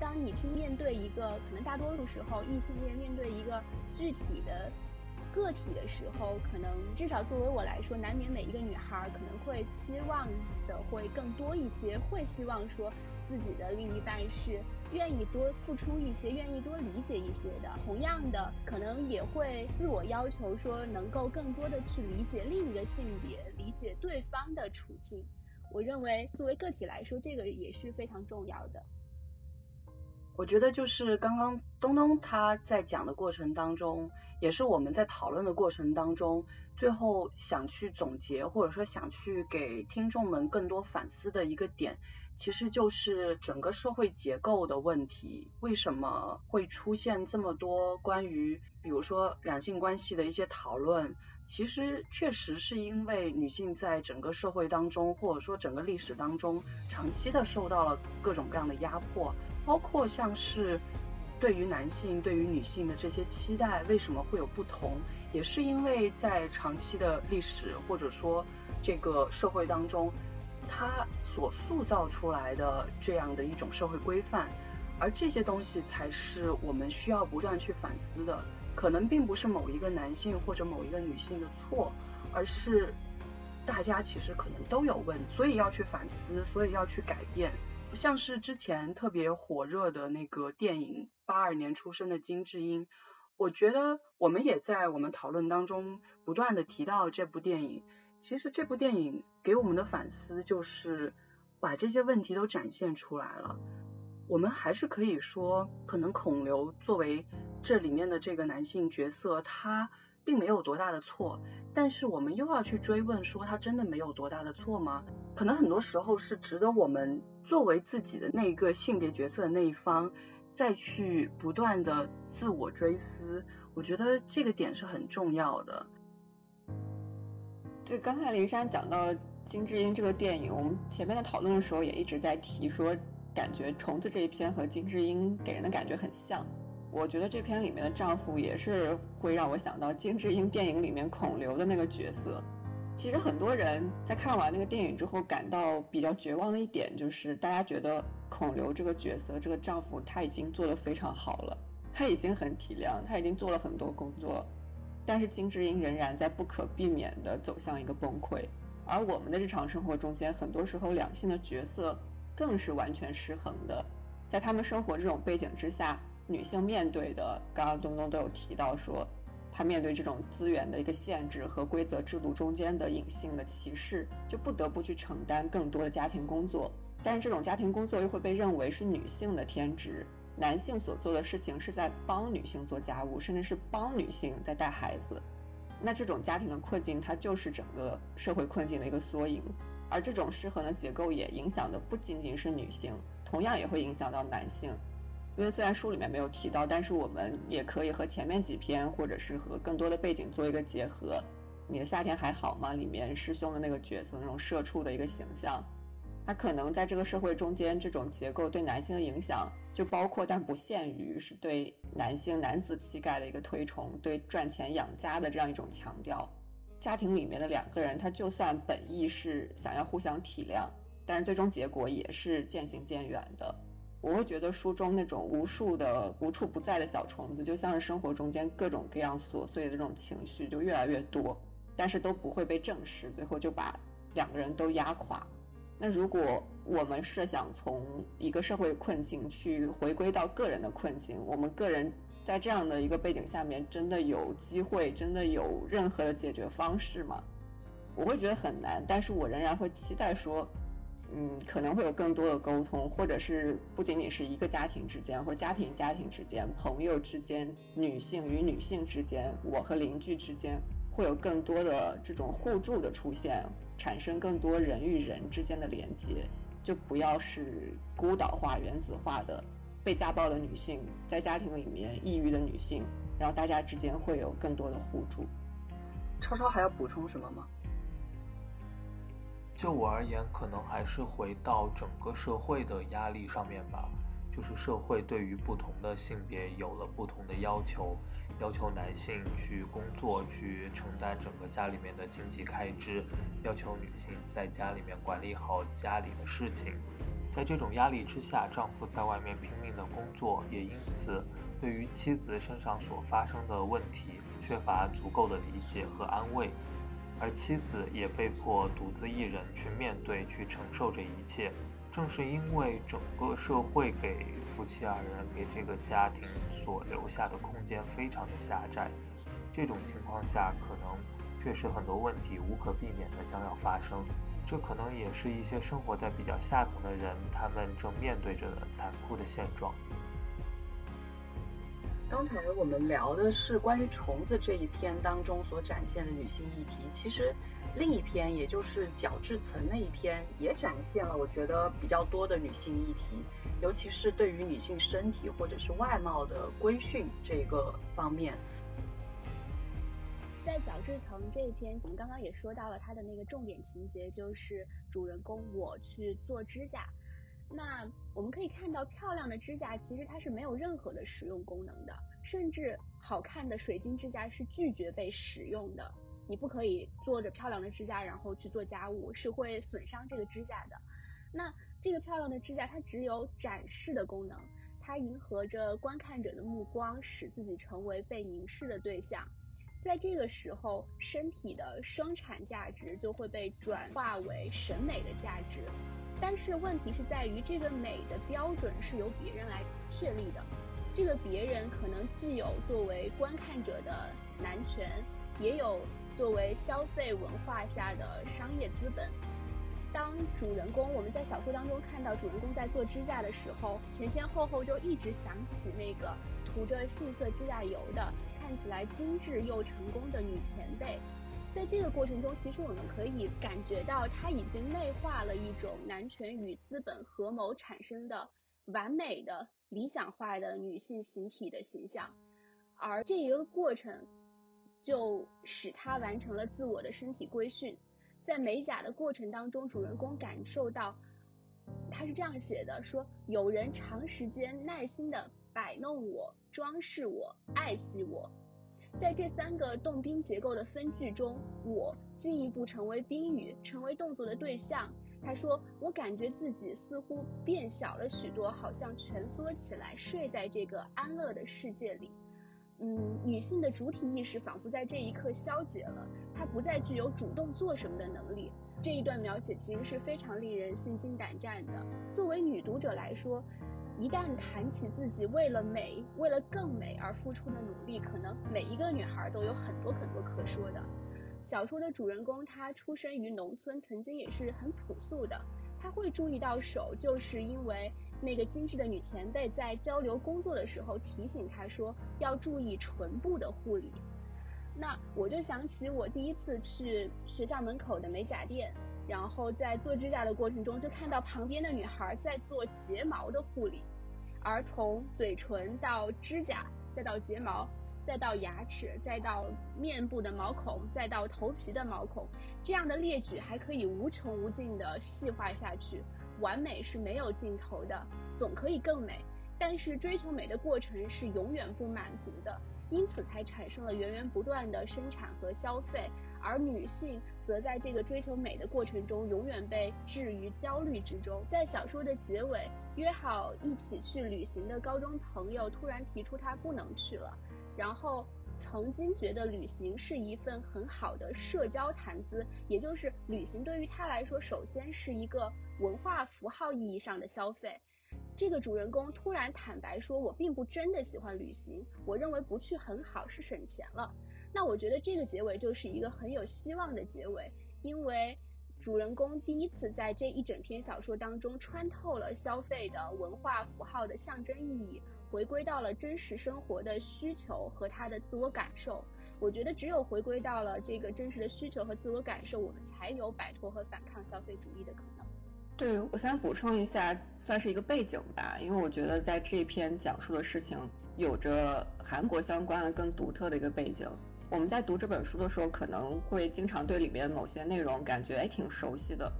当你去面对一个可能大多数时候异性恋面对一个具体的。个体的时候，可能至少作为我来说，难免每一个女孩可能会期望的会更多一些，会希望说自己的另一半是愿意多付出一些，愿意多理解一些的。同样的，可能也会自我要求说能够更多的去理解另一个性别，理解对方的处境。我认为作为个体来说，这个也是非常重要的。我觉得就是刚刚东东他在讲的过程当中。也是我们在讨论的过程当中，最后想去总结，或者说想去给听众们更多反思的一个点，其实就是整个社会结构的问题。为什么会出现这么多关于，比如说两性关系的一些讨论？其实确实是因为女性在整个社会当中，或者说整个历史当中，长期的受到了各种各样的压迫，包括像是。对于男性、对于女性的这些期待为什么会有不同？也是因为在长期的历史或者说这个社会当中，它所塑造出来的这样的一种社会规范，而这些东西才是我们需要不断去反思的。可能并不是某一个男性或者某一个女性的错，而是大家其实可能都有问，所以要去反思，所以要去改变。像是之前特别火热的那个电影，八二年出生的金智英，我觉得我们也在我们讨论当中不断的提到这部电影。其实这部电影给我们的反思就是把这些问题都展现出来了。我们还是可以说，可能孔刘作为这里面的这个男性角色，他并没有多大的错，但是我们又要去追问说，他真的没有多大的错吗？可能很多时候是值得我们。作为自己的那个性别角色的那一方，再去不断的自我追思，我觉得这个点是很重要的。对，刚才林珊讲到金智英这个电影，我们前面的讨论的时候也一直在提说，感觉虫子这一篇和金智英给人的感觉很像。我觉得这篇里面的丈夫也是会让我想到金智英电影里面孔刘的那个角色。其实很多人在看完那个电影之后，感到比较绝望的一点，就是大家觉得孔刘这个角色，这个丈夫他已经做得非常好了，他已经很体谅，他已经做了很多工作，但是金智英仍然在不可避免地走向一个崩溃。而我们的日常生活中间，很多时候两性的角色更是完全失衡的，在他们生活这种背景之下，女性面对的，刚刚东东都有提到说。她面对这种资源的一个限制和规则制度中间的隐性的歧视，就不得不去承担更多的家庭工作。但是这种家庭工作又会被认为是女性的天职，男性所做的事情是在帮女性做家务，甚至是帮女性在带孩子。那这种家庭的困境，它就是整个社会困境的一个缩影。而这种失衡的结构也影响的不仅仅是女性，同样也会影响到男性。因为虽然书里面没有提到，但是我们也可以和前面几篇，或者是和更多的背景做一个结合。你的夏天还好吗？里面师兄的那个角色，那种社畜的一个形象，他可能在这个社会中间，这种结构对男性的影响，就包括但不限于是对男性男子气概的一个推崇，对赚钱养家的这样一种强调。家庭里面的两个人，他就算本意是想要互相体谅，但是最终结果也是渐行渐远的。我会觉得书中那种无数的无处不在的小虫子，就像是生活中间各种各样琐碎的这种情绪就越来越多，但是都不会被正视，最后就把两个人都压垮。那如果我们设想从一个社会困境去回归到个人的困境，我们个人在这样的一个背景下面，真的有机会，真的有任何的解决方式吗？我会觉得很难，但是我仍然会期待说。嗯，可能会有更多的沟通，或者是不仅仅是一个家庭之间，或者家庭家庭之间、朋友之间、女性与女性之间、我和邻居之间，会有更多的这种互助的出现，产生更多人与人之间的连接，就不要是孤岛化、原子化的被家暴的女性，在家庭里面抑郁的女性，然后大家之间会有更多的互助。超超还要补充什么吗？就我而言，可能还是回到整个社会的压力上面吧。就是社会对于不同的性别有了不同的要求，要求男性去工作，去承担整个家里面的经济开支，要求女性在家里面管理好家里的事情。在这种压力之下，丈夫在外面拼命的工作，也因此对于妻子身上所发生的问题缺乏足够的理解和安慰，而妻子也被迫独自一人去面对、去承受这一切。正是因为整个社会给夫妻二人、给这个家庭所留下的空间非常的狭窄，这种情况下，可能确实很多问题无可避免的将要发生。这可能也是一些生活在比较下层的人，他们正面对着的残酷的现状。刚才我们聊的是关于虫子这一篇当中所展现的女性议题，其实另一篇，也就是角质层那一篇，也展现了我觉得比较多的女性议题，尤其是对于女性身体或者是外貌的规训这个方面。在角质层这一篇，我们刚刚也说到了它的那个重点情节，就是主人公我去做指甲。那我们可以看到，漂亮的指甲其实它是没有任何的实用功能的，甚至好看的水晶指甲是拒绝被使用的。你不可以做着漂亮的指甲然后去做家务，是会损伤这个指甲的。那这个漂亮的指甲它只有展示的功能，它迎合着观看者的目光，使自己成为被凝视的对象。在这个时候，身体的生产价值就会被转化为审美的价值。但是问题是在于，这个美的标准是由别人来确立的。这个别人可能既有作为观看者的男权，也有作为消费文化下的商业资本。当主人公我们在小说当中看到主人公在做指甲的时候，前前后后就一直想起那个涂着杏色指甲油的。看起来精致又成功的女前辈，在这个过程中，其实我们可以感觉到，她已经内化了一种男权与资本合谋产生的完美的理想化的女性形体的形象，而这一个过程就使他完成了自我的身体规训。在美甲的过程当中，主人公感受到，他是这样写的：说有人长时间耐心的。摆弄我，装饰我，爱惜我，在这三个动宾结构的分句中，我进一步成为宾语，成为动作的对象。他说：“我感觉自己似乎变小了许多，好像蜷缩起来，睡在这个安乐的世界里。”嗯，女性的主体意识仿佛在这一刻消解了，她不再具有主动做什么的能力。这一段描写其实是非常令人心惊胆战的。作为女读者来说，一旦谈起自己为了美、为了更美而付出的努力，可能每一个女孩都有很多很多可说的。小说的主人公她出生于农村，曾经也是很朴素的。她会注意到手，就是因为那个精致的女前辈在交流工作的时候提醒她说要注意唇部的护理。那我就想起我第一次去学校门口的美甲店。然后在做指甲的过程中，就看到旁边的女孩在做睫毛的护理，而从嘴唇到指甲，再到睫毛，再到牙齿，再到面部的毛孔，再到头皮的毛孔，这样的列举还可以无穷无尽的细化下去。完美是没有尽头的，总可以更美，但是追求美的过程是永远不满足的，因此才产生了源源不断的生产和消费。而女性则在这个追求美的过程中，永远被置于焦虑之中。在小说的结尾，约好一起去旅行的高中朋友突然提出他不能去了。然后，曾经觉得旅行是一份很好的社交谈资，也就是旅行对于他来说，首先是一个文化符号意义上的消费。这个主人公突然坦白说：“我并不真的喜欢旅行，我认为不去很好，是省钱了。”那我觉得这个结尾就是一个很有希望的结尾，因为主人公第一次在这一整篇小说当中穿透了消费的文化符号的象征意义，回归到了真实生活的需求和他的自我感受。我觉得只有回归到了这个真实的需求和自我感受，我们才有摆脱和反抗消费主义的可能。对，我想补充一下，算是一个背景吧，因为我觉得在这篇讲述的事情有着韩国相关的更独特的一个背景。我们在读这本书的时候，可能会经常对里面某些内容感觉哎挺熟悉的，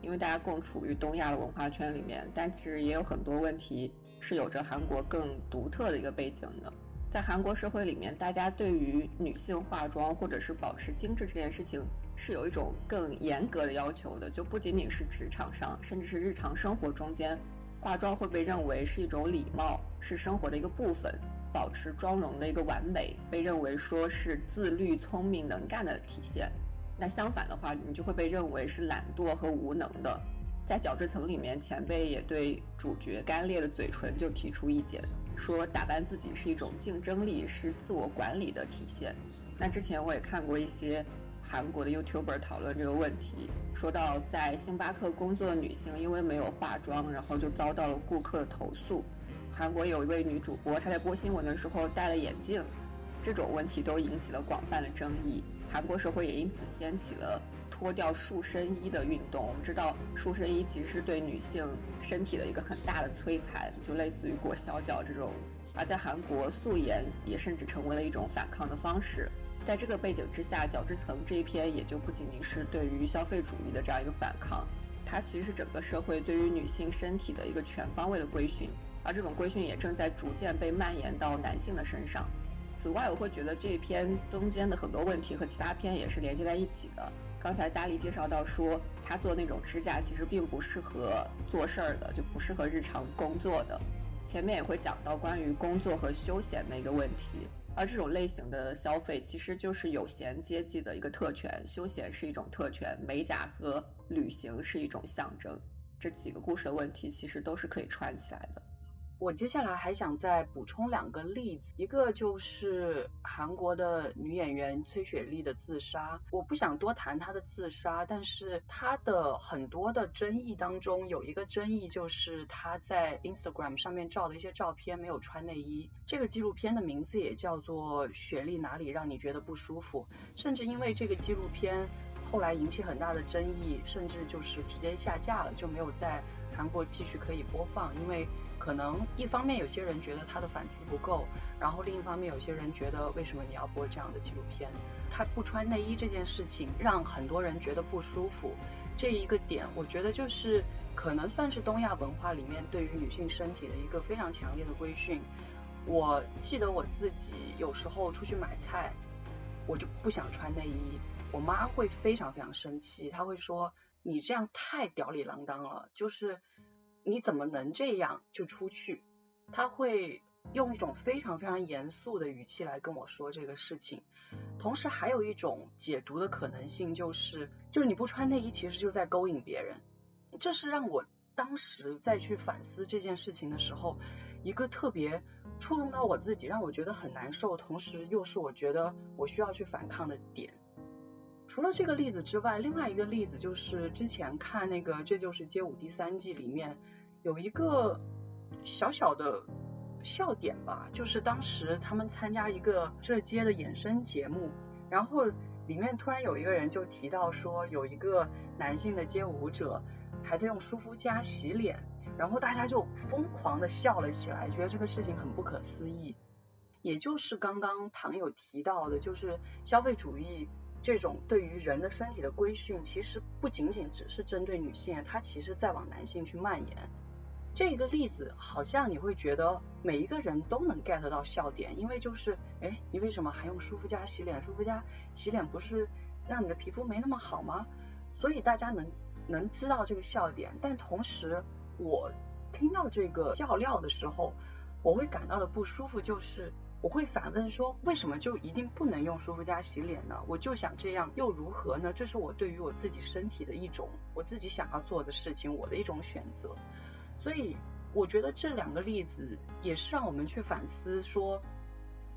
因为大家共处于东亚的文化圈里面。但其实也有很多问题是有着韩国更独特的一个背景的。在韩国社会里面，大家对于女性化妆或者是保持精致这件事情是有一种更严格的要求的，就不仅仅是职场上，甚至是日常生活中间，化妆会被认为是一种礼貌，是生活的一个部分。保持妆容的一个完美，被认为说是自律、聪明、能干的体现。那相反的话，你就会被认为是懒惰和无能的。在角质层里面，前辈也对主角干裂的嘴唇就提出意见。说打扮自己是一种竞争力，是自我管理的体现。那之前我也看过一些韩国的 YouTuber 讨论这个问题，说到在星巴克工作的女性因为没有化妆，然后就遭到了顾客的投诉。韩国有一位女主播，她在播新闻的时候戴了眼镜，这种问题都引起了广泛的争议。韩国社会也因此掀起了脱掉束身衣的运动。我们知道，束身衣其实是对女性身体的一个很大的摧残，就类似于裹小脚这种。而在韩国，素颜也甚至成为了一种反抗的方式。在这个背景之下，角质层这一篇也就不仅仅是对于消费主义的这样一个反抗，它其实是整个社会对于女性身体的一个全方位的规训。而这种规训也正在逐渐被蔓延到男性的身上。此外，我会觉得这一篇中间的很多问题和其他篇也是连接在一起的。刚才大力介绍到说，他做那种指甲其实并不适合做事儿的，就不适合日常工作的。前面也会讲到关于工作和休闲的一个问题，而这种类型的消费其实就是有闲阶级的一个特权，休闲是一种特权，美甲和旅行是一种象征。这几个故事的问题其实都是可以串起来的。我接下来还想再补充两个例子，一个就是韩国的女演员崔雪莉的自杀。我不想多谈她的自杀，但是她的很多的争议当中，有一个争议就是她在 Instagram 上面照的一些照片没有穿内衣。这个纪录片的名字也叫做《雪莉哪里让你觉得不舒服》，甚至因为这个纪录片后来引起很大的争议，甚至就是直接下架了，就没有在韩国继续可以播放，因为。可能一方面有些人觉得他的反思不够，然后另一方面有些人觉得为什么你要播这样的纪录片？他不穿内衣这件事情让很多人觉得不舒服，这一个点我觉得就是可能算是东亚文化里面对于女性身体的一个非常强烈的规训。我记得我自己有时候出去买菜，我就不想穿内衣，我妈会非常非常生气，她会说你这样太吊儿郎当了，就是。你怎么能这样就出去？他会用一种非常非常严肃的语气来跟我说这个事情。同时还有一种解读的可能性，就是就是你不穿内衣其实就在勾引别人。这是让我当时再去反思这件事情的时候，一个特别触动到我自己，让我觉得很难受，同时又是我觉得我需要去反抗的点。除了这个例子之外，另外一个例子就是之前看那个《这就是街舞》第三季里面。有一个小小的笑点吧，就是当时他们参加一个这街的衍生节目，然后里面突然有一个人就提到说，有一个男性的街舞者还在用舒肤佳洗脸，然后大家就疯狂的笑了起来，觉得这个事情很不可思议。也就是刚刚唐友提到的，就是消费主义。这种对于人的身体的规训，其实不仅仅只是针对女性，它其实在往男性去蔓延。这个例子好像你会觉得每一个人都能 get 到笑点，因为就是，哎，你为什么还用舒肤佳洗脸？舒肤佳洗脸不是让你的皮肤没那么好吗？所以大家能能知道这个笑点，但同时我听到这个笑料的时候，我会感到的不舒服就是。我会反问说，为什么就一定不能用舒肤佳洗脸呢？我就想这样，又如何呢？这是我对于我自己身体的一种，我自己想要做的事情，我的一种选择。所以，我觉得这两个例子也是让我们去反思说，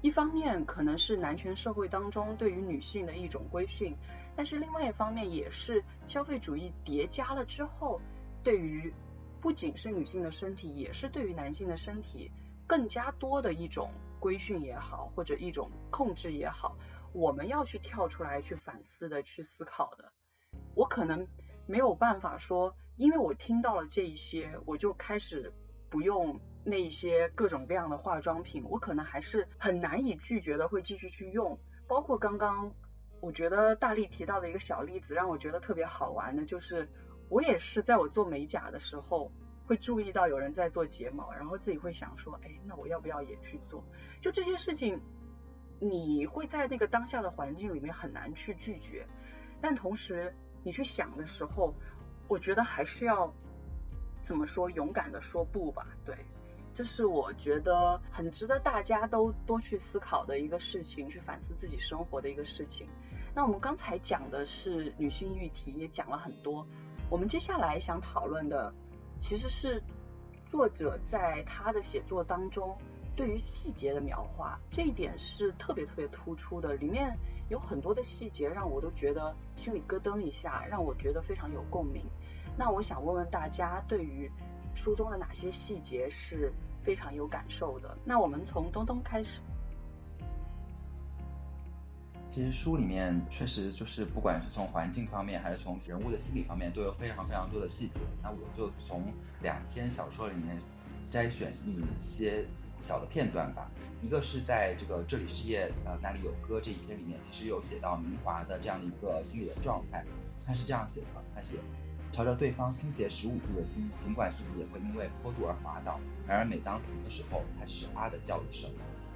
一方面可能是男权社会当中对于女性的一种规训，但是另外一方面也是消费主义叠加了之后，对于不仅是女性的身体，也是对于男性的身体更加多的一种。规训也好，或者一种控制也好，我们要去跳出来去反思的，去思考的。我可能没有办法说，因为我听到了这一些，我就开始不用那一些各种各样的化妆品。我可能还是很难以拒绝的，会继续去用。包括刚刚我觉得大力提到的一个小例子，让我觉得特别好玩的，就是我也是在我做美甲的时候，会注意到有人在做睫毛，然后自己会想说，哎，那我要不要也去做？就这些事情，你会在那个当下的环境里面很难去拒绝，但同时你去想的时候，我觉得还是要怎么说，勇敢的说不吧，对。这是我觉得很值得大家都多去思考的一个事情，去反思自己生活的一个事情。那我们刚才讲的是女性议题，也讲了很多。我们接下来想讨论的，其实是作者在他的写作当中对于细节的描画，这一点是特别特别突出的。里面有很多的细节让我都觉得心里咯噔一下，让我觉得非常有共鸣。那我想问问大家，对于书中的哪些细节是非常有感受的？那我们从东东开始。其实书里面确实就是不管是从环境方面，还是从人物的心理方面，都有非常非常多的细节。那我就从两篇小说里面摘选一些小的片段吧。一个是在这个这里是夜，呃，那里有歌这一篇里面，其实有写到明华的这样的一个心理的状态。他是这样写的，他写。朝着对方倾斜十五度的心，尽管自己也会因为坡度而滑倒，然而每当疼的时候，他只是啊的叫一声。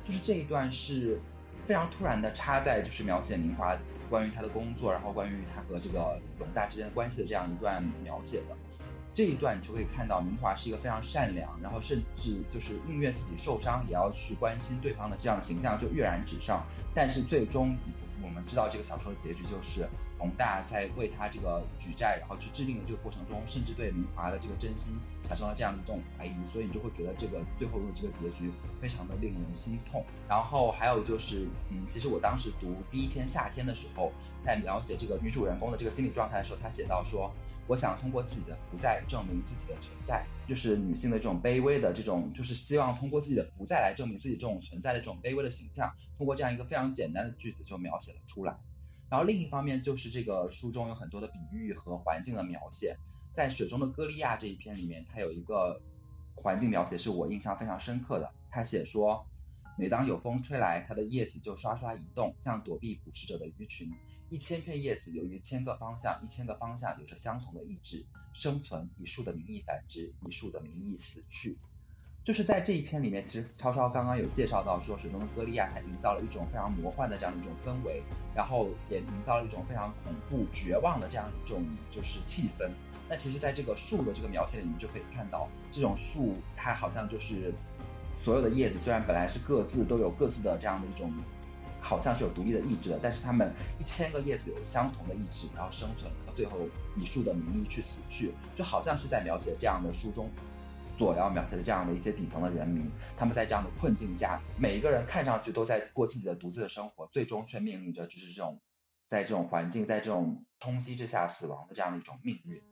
就是这一段是非常突然的插在，就是描写明华关于他的工作，然后关于他和这个龙大之间的关系的这样一段描写的。这一段你就可以看到明华是一个非常善良，然后甚至就是宁愿自己受伤也要去关心对方的这样的形象就跃然纸上。但是最终我们知道这个小说的结局就是。宏大在为他这个举债，然后去治病的这个过程中，甚至对明华的这个真心产生了这样的一种怀疑，所以你就会觉得这个最后的这个结局非常的令人心痛。然后还有就是，嗯，其实我当时读第一篇夏天的时候，在描写这个女主人公的这个心理状态的时候，她写到说，我想通过自己的不在证明自己的存在，就是女性的这种卑微的这种，就是希望通过自己的不在来证明自己这种存在的这种卑微的形象，通过这样一个非常简单的句子就描写了出来。然后另一方面就是这个书中有很多的比喻和环境的描写，在水中的歌利亚这一篇里面，它有一个环境描写是我印象非常深刻的。他写说，每当有风吹来，它的叶子就刷刷移动，像躲避捕食者的鱼群。一千片叶子有一千个方向，一千个方向有着相同的意志：生存，以树的名义繁殖，以树的名义死去。就是在这一篇里面，其实超超刚刚有介绍到说，水中的歌利亚它营造了一种非常魔幻的这样的一种氛围，然后也营造了一种非常恐怖、绝望的这样一种就是气氛。那其实，在这个树的这个描写里，面就可以看到，这种树它好像就是所有的叶子，虽然本来是各自都有各自的这样的一种，好像是有独立的意志的，但是它们一千个叶子有相同的意志，然后生存，到最后以树的名义去死去，就好像是在描写这样的书中。所要描写的这样的一些底层的人民，他们在这样的困境下，每一个人看上去都在过自己的独自的生活，最终却面临着就是这种，在这种环境，在这种冲击之下死亡的这样的一种命运。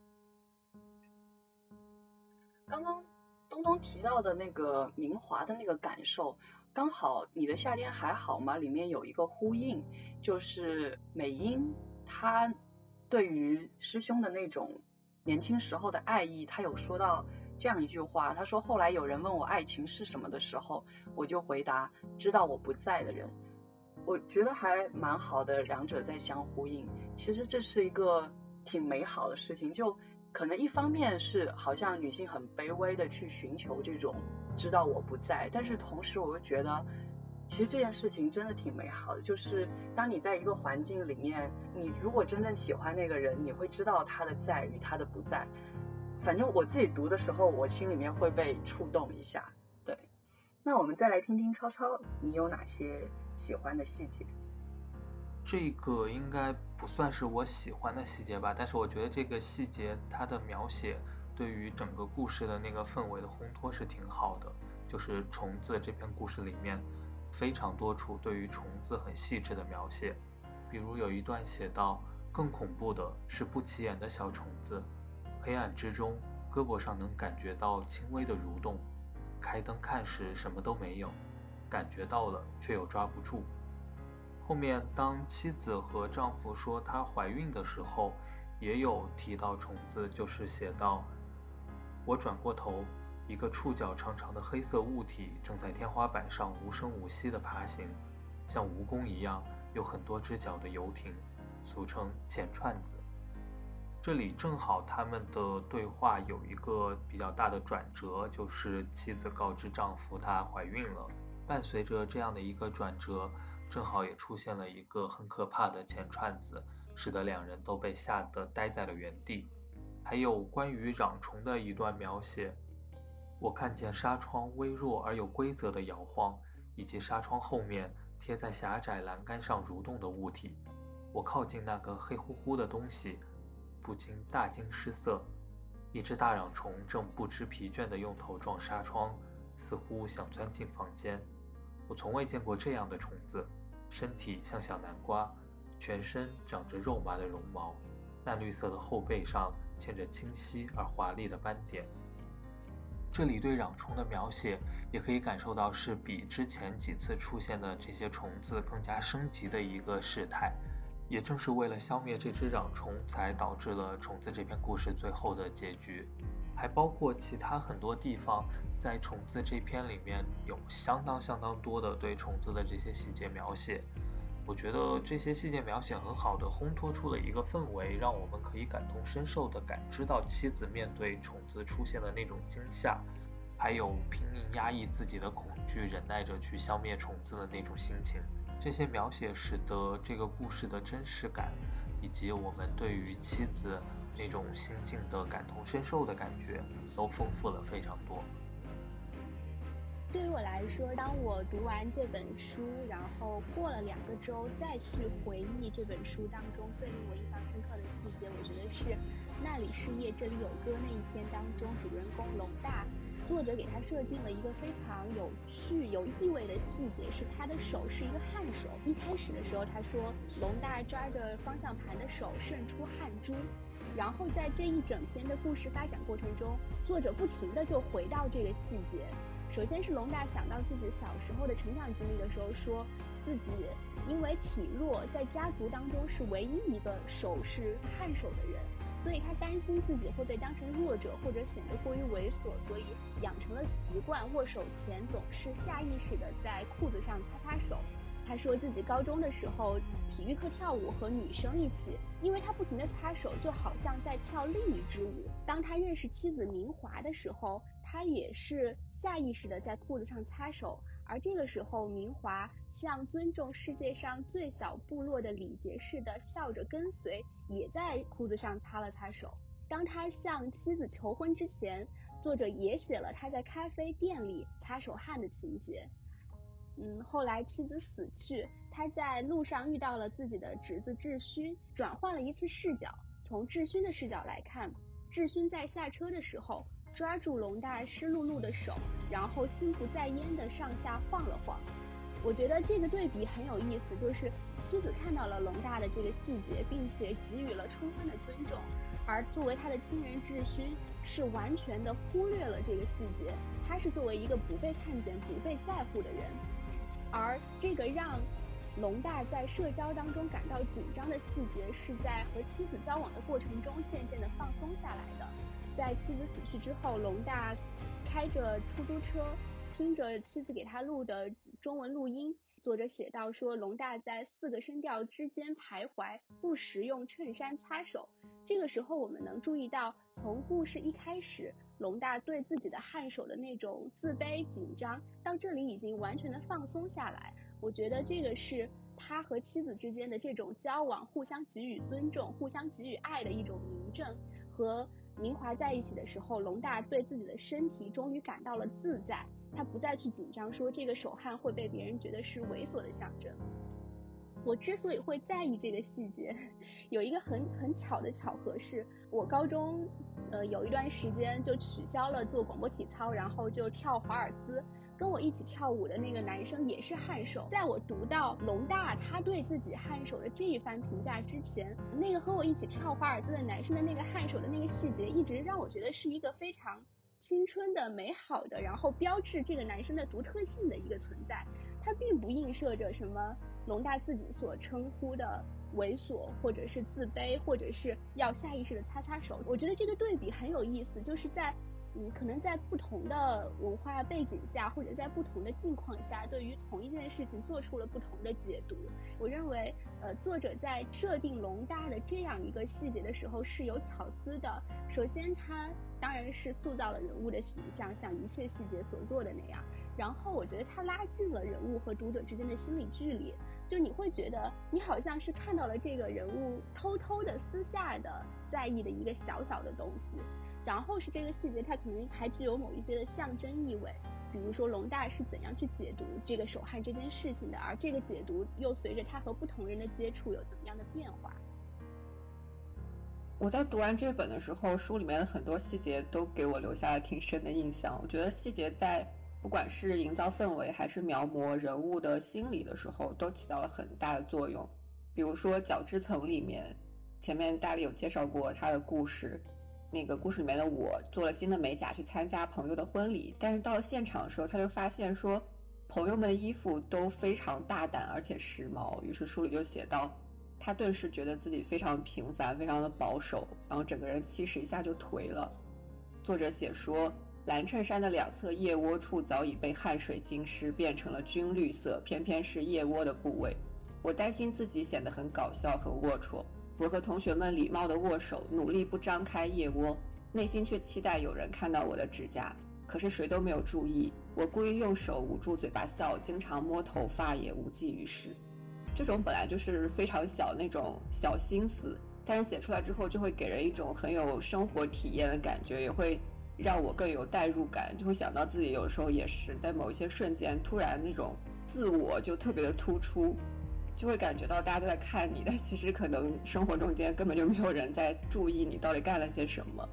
刚刚东东提到的那个明华的那个感受，刚好你的夏天还好吗？里面有一个呼应，就是美英她对于师兄的那种年轻时候的爱意，她有说到。这样一句话，他说：“后来有人问我爱情是什么的时候，我就回答：知道我不在的人。”我觉得还蛮好的，两者在相呼应。其实这是一个挺美好的事情。就可能一方面是好像女性很卑微的去寻求这种知道我不在，但是同时我又觉得，其实这件事情真的挺美好的。就是当你在一个环境里面，你如果真正喜欢那个人，你会知道他的在与他的不在。反正我自己读的时候，我心里面会被触动一下。对，那我们再来听听超超，你有哪些喜欢的细节？这个应该不算是我喜欢的细节吧，但是我觉得这个细节它的描写对于整个故事的那个氛围的烘托是挺好的。就是虫子这篇故事里面非常多处对于虫子很细致的描写，比如有一段写到，更恐怖的是不起眼的小虫子。黑暗之中，胳膊上能感觉到轻微的蠕动。开灯看时，什么都没有，感觉到了却又抓不住。后面当妻子和丈夫说她怀孕的时候，也有提到虫子，就是写到：我转过头，一个触角长长的黑色物体正在天花板上无声无息地爬行，像蜈蚣一样有很多只脚的游艇，俗称浅串子。这里正好他们的对话有一个比较大的转折，就是妻子告知丈夫她怀孕了。伴随着这样的一个转折，正好也出现了一个很可怕的钱串子，使得两人都被吓得呆在了原地。还有关于壤虫的一段描写，我看见纱窗微弱而有规则的摇晃，以及纱窗后面贴在狭窄栏杆上蠕动的物体。我靠近那个黑乎乎的东西，不禁大惊失色。一只大壤虫正不知疲倦地用头撞纱窗，似乎想钻进房间。我从未见过这样的虫子，身体像小南瓜，全身长着肉麻的绒毛，淡绿色的后背上嵌着清晰而华丽的斑点。这里对壤虫的描写，也可以感受到是比之前几次出现的这些虫子更加升级的一个事态。也正是为了消灭这只壤虫，才导致了虫子这篇故事最后的结局。还包括其他很多地方，在虫子这篇里面有相当相当多的对虫子的这些细节描写。我觉得这些细节描写很好的烘托出了一个氛围，让我们可以感同身受的感知到妻子面对虫子出现的那种惊吓，还有拼命压抑自己的恐惧，忍耐着去消灭虫子的那种心情。这些描写使得这个故事的真实感，以及我们对于妻子。那种心境的感同身受的感觉，都丰富了非常多。对于我来说，当我读完这本书，然后过了两个周再去回忆这本书当中最令我印象深刻的细节，我觉得是《那里是夜，这里有歌》那一篇当中，主人公龙大。作者给他设定了一个非常有趣、有意味的细节，是他的手是一个汗手。一开始的时候，他说龙大抓着方向盘的手渗出汗珠。然后在这一整篇的故事发展过程中，作者不停的就回到这个细节。首先是龙大想到自己小时候的成长经历的时候，说自己因为体弱，在家族当中是唯一一个手是汗手的人。所以他担心自己会被当成弱者，或者显得过于猥琐，所以养成了习惯，握手前总是下意识的在裤子上擦擦手。他说自己高中的时候体育课跳舞和女生一起，因为他不停的擦手，就好像在跳另一支舞。当他认识妻子明华的时候，他也是下意识的在裤子上擦手。而这个时候，明华像尊重世界上最小部落的礼节似的笑着跟随，也在裤子上擦了擦手。当他向妻子求婚之前，作者也写了他在咖啡店里擦手汗的情节。嗯，后来妻子死去，他在路上遇到了自己的侄子智勋，转换了一次视角，从智勋的视角来看，智勋在下车的时候。抓住龙大湿漉漉的手，然后心不在焉的上下晃了晃。我觉得这个对比很有意思，就是妻子看到了龙大的这个细节，并且给予了充分的尊重，而作为他的亲人智勋是完全的忽略了这个细节。他是作为一个不被看见、不被在乎的人，而这个让龙大在社交当中感到紧张的细节，是在和妻子交往的过程中渐渐的放松下来的。在妻子死去之后，龙大开着出租车，听着妻子给他录的中文录音。作者写道说，龙大在四个声调之间徘徊，不时用衬衫擦手。这个时候，我们能注意到，从故事一开始，龙大对自己的汗手的那种自卑紧张，到这里已经完全的放松下来。我觉得这个是他和妻子之间的这种交往，互相给予尊重、互相给予爱的一种明证和。明华在一起的时候，龙大对自己的身体终于感到了自在，他不再去紧张，说这个手汗会被别人觉得是猥琐的象征。我之所以会在意这个细节，有一个很很巧的巧合是，我高中呃有一段时间就取消了做广播体操，然后就跳华尔兹。跟我一起跳舞的那个男生也是汗手。在我读到龙大他对自己汗手的这一番评价之前，那个和我一起跳华尔兹的男生的那个汗手的那个细节，一直让我觉得是一个非常青春的、美好的，然后标志这个男生的独特性的一个存在。它并不映射着什么龙大自己所称呼的猥琐，或者是自卑，或者是要下意识的擦擦手。我觉得这个对比很有意思，就是在。嗯，可能在不同的文化背景下，或者在不同的境况下，对于同一件事情做出了不同的解读。我认为，呃，作者在设定龙大的这样一个细节的时候是有巧思的。首先，他当然是塑造了人物的形象，像一切细节所做的那样。然后，我觉得他拉近了人物和读者之间的心理距离，就你会觉得你好像是看到了这个人物偷偷的、私下的在意的一个小小的东西。然后是这个细节，它可能还具有某一些的象征意味，比如说龙大是怎样去解读这个手汗这件事情的，而这个解读又随着他和不同人的接触有怎么样的变化。我在读完这本的时候，书里面的很多细节都给我留下了挺深的印象。我觉得细节在不管是营造氛围还是描摹人物的心理的时候，都起到了很大的作用。比如说角质层里面，前面大力有介绍过他的故事。那个故事里面的我做了新的美甲去参加朋友的婚礼，但是到了现场的时候，他就发现说朋友们的衣服都非常大胆而且时髦，于是书里就写到，他顿时觉得自己非常平凡，非常的保守，然后整个人气势一下就颓了。作者写说，蓝衬衫的两侧腋窝处早已被汗水浸湿，变成了军绿色，偏偏是腋窝的部位，我担心自己显得很搞笑，很龌龊。我和同学们礼貌地握手，努力不张开腋窝，内心却期待有人看到我的指甲。可是谁都没有注意。我故意用手捂住嘴巴笑，经常摸头发也无济于事。这种本来就是非常小那种小心思，但是写出来之后就会给人一种很有生活体验的感觉，也会让我更有代入感，就会想到自己有时候也是在某一些瞬间突然那种自我就特别的突出。就会感觉到大家都在看你，但其实可能生活中间根本就没有人在注意你到底干了些什么。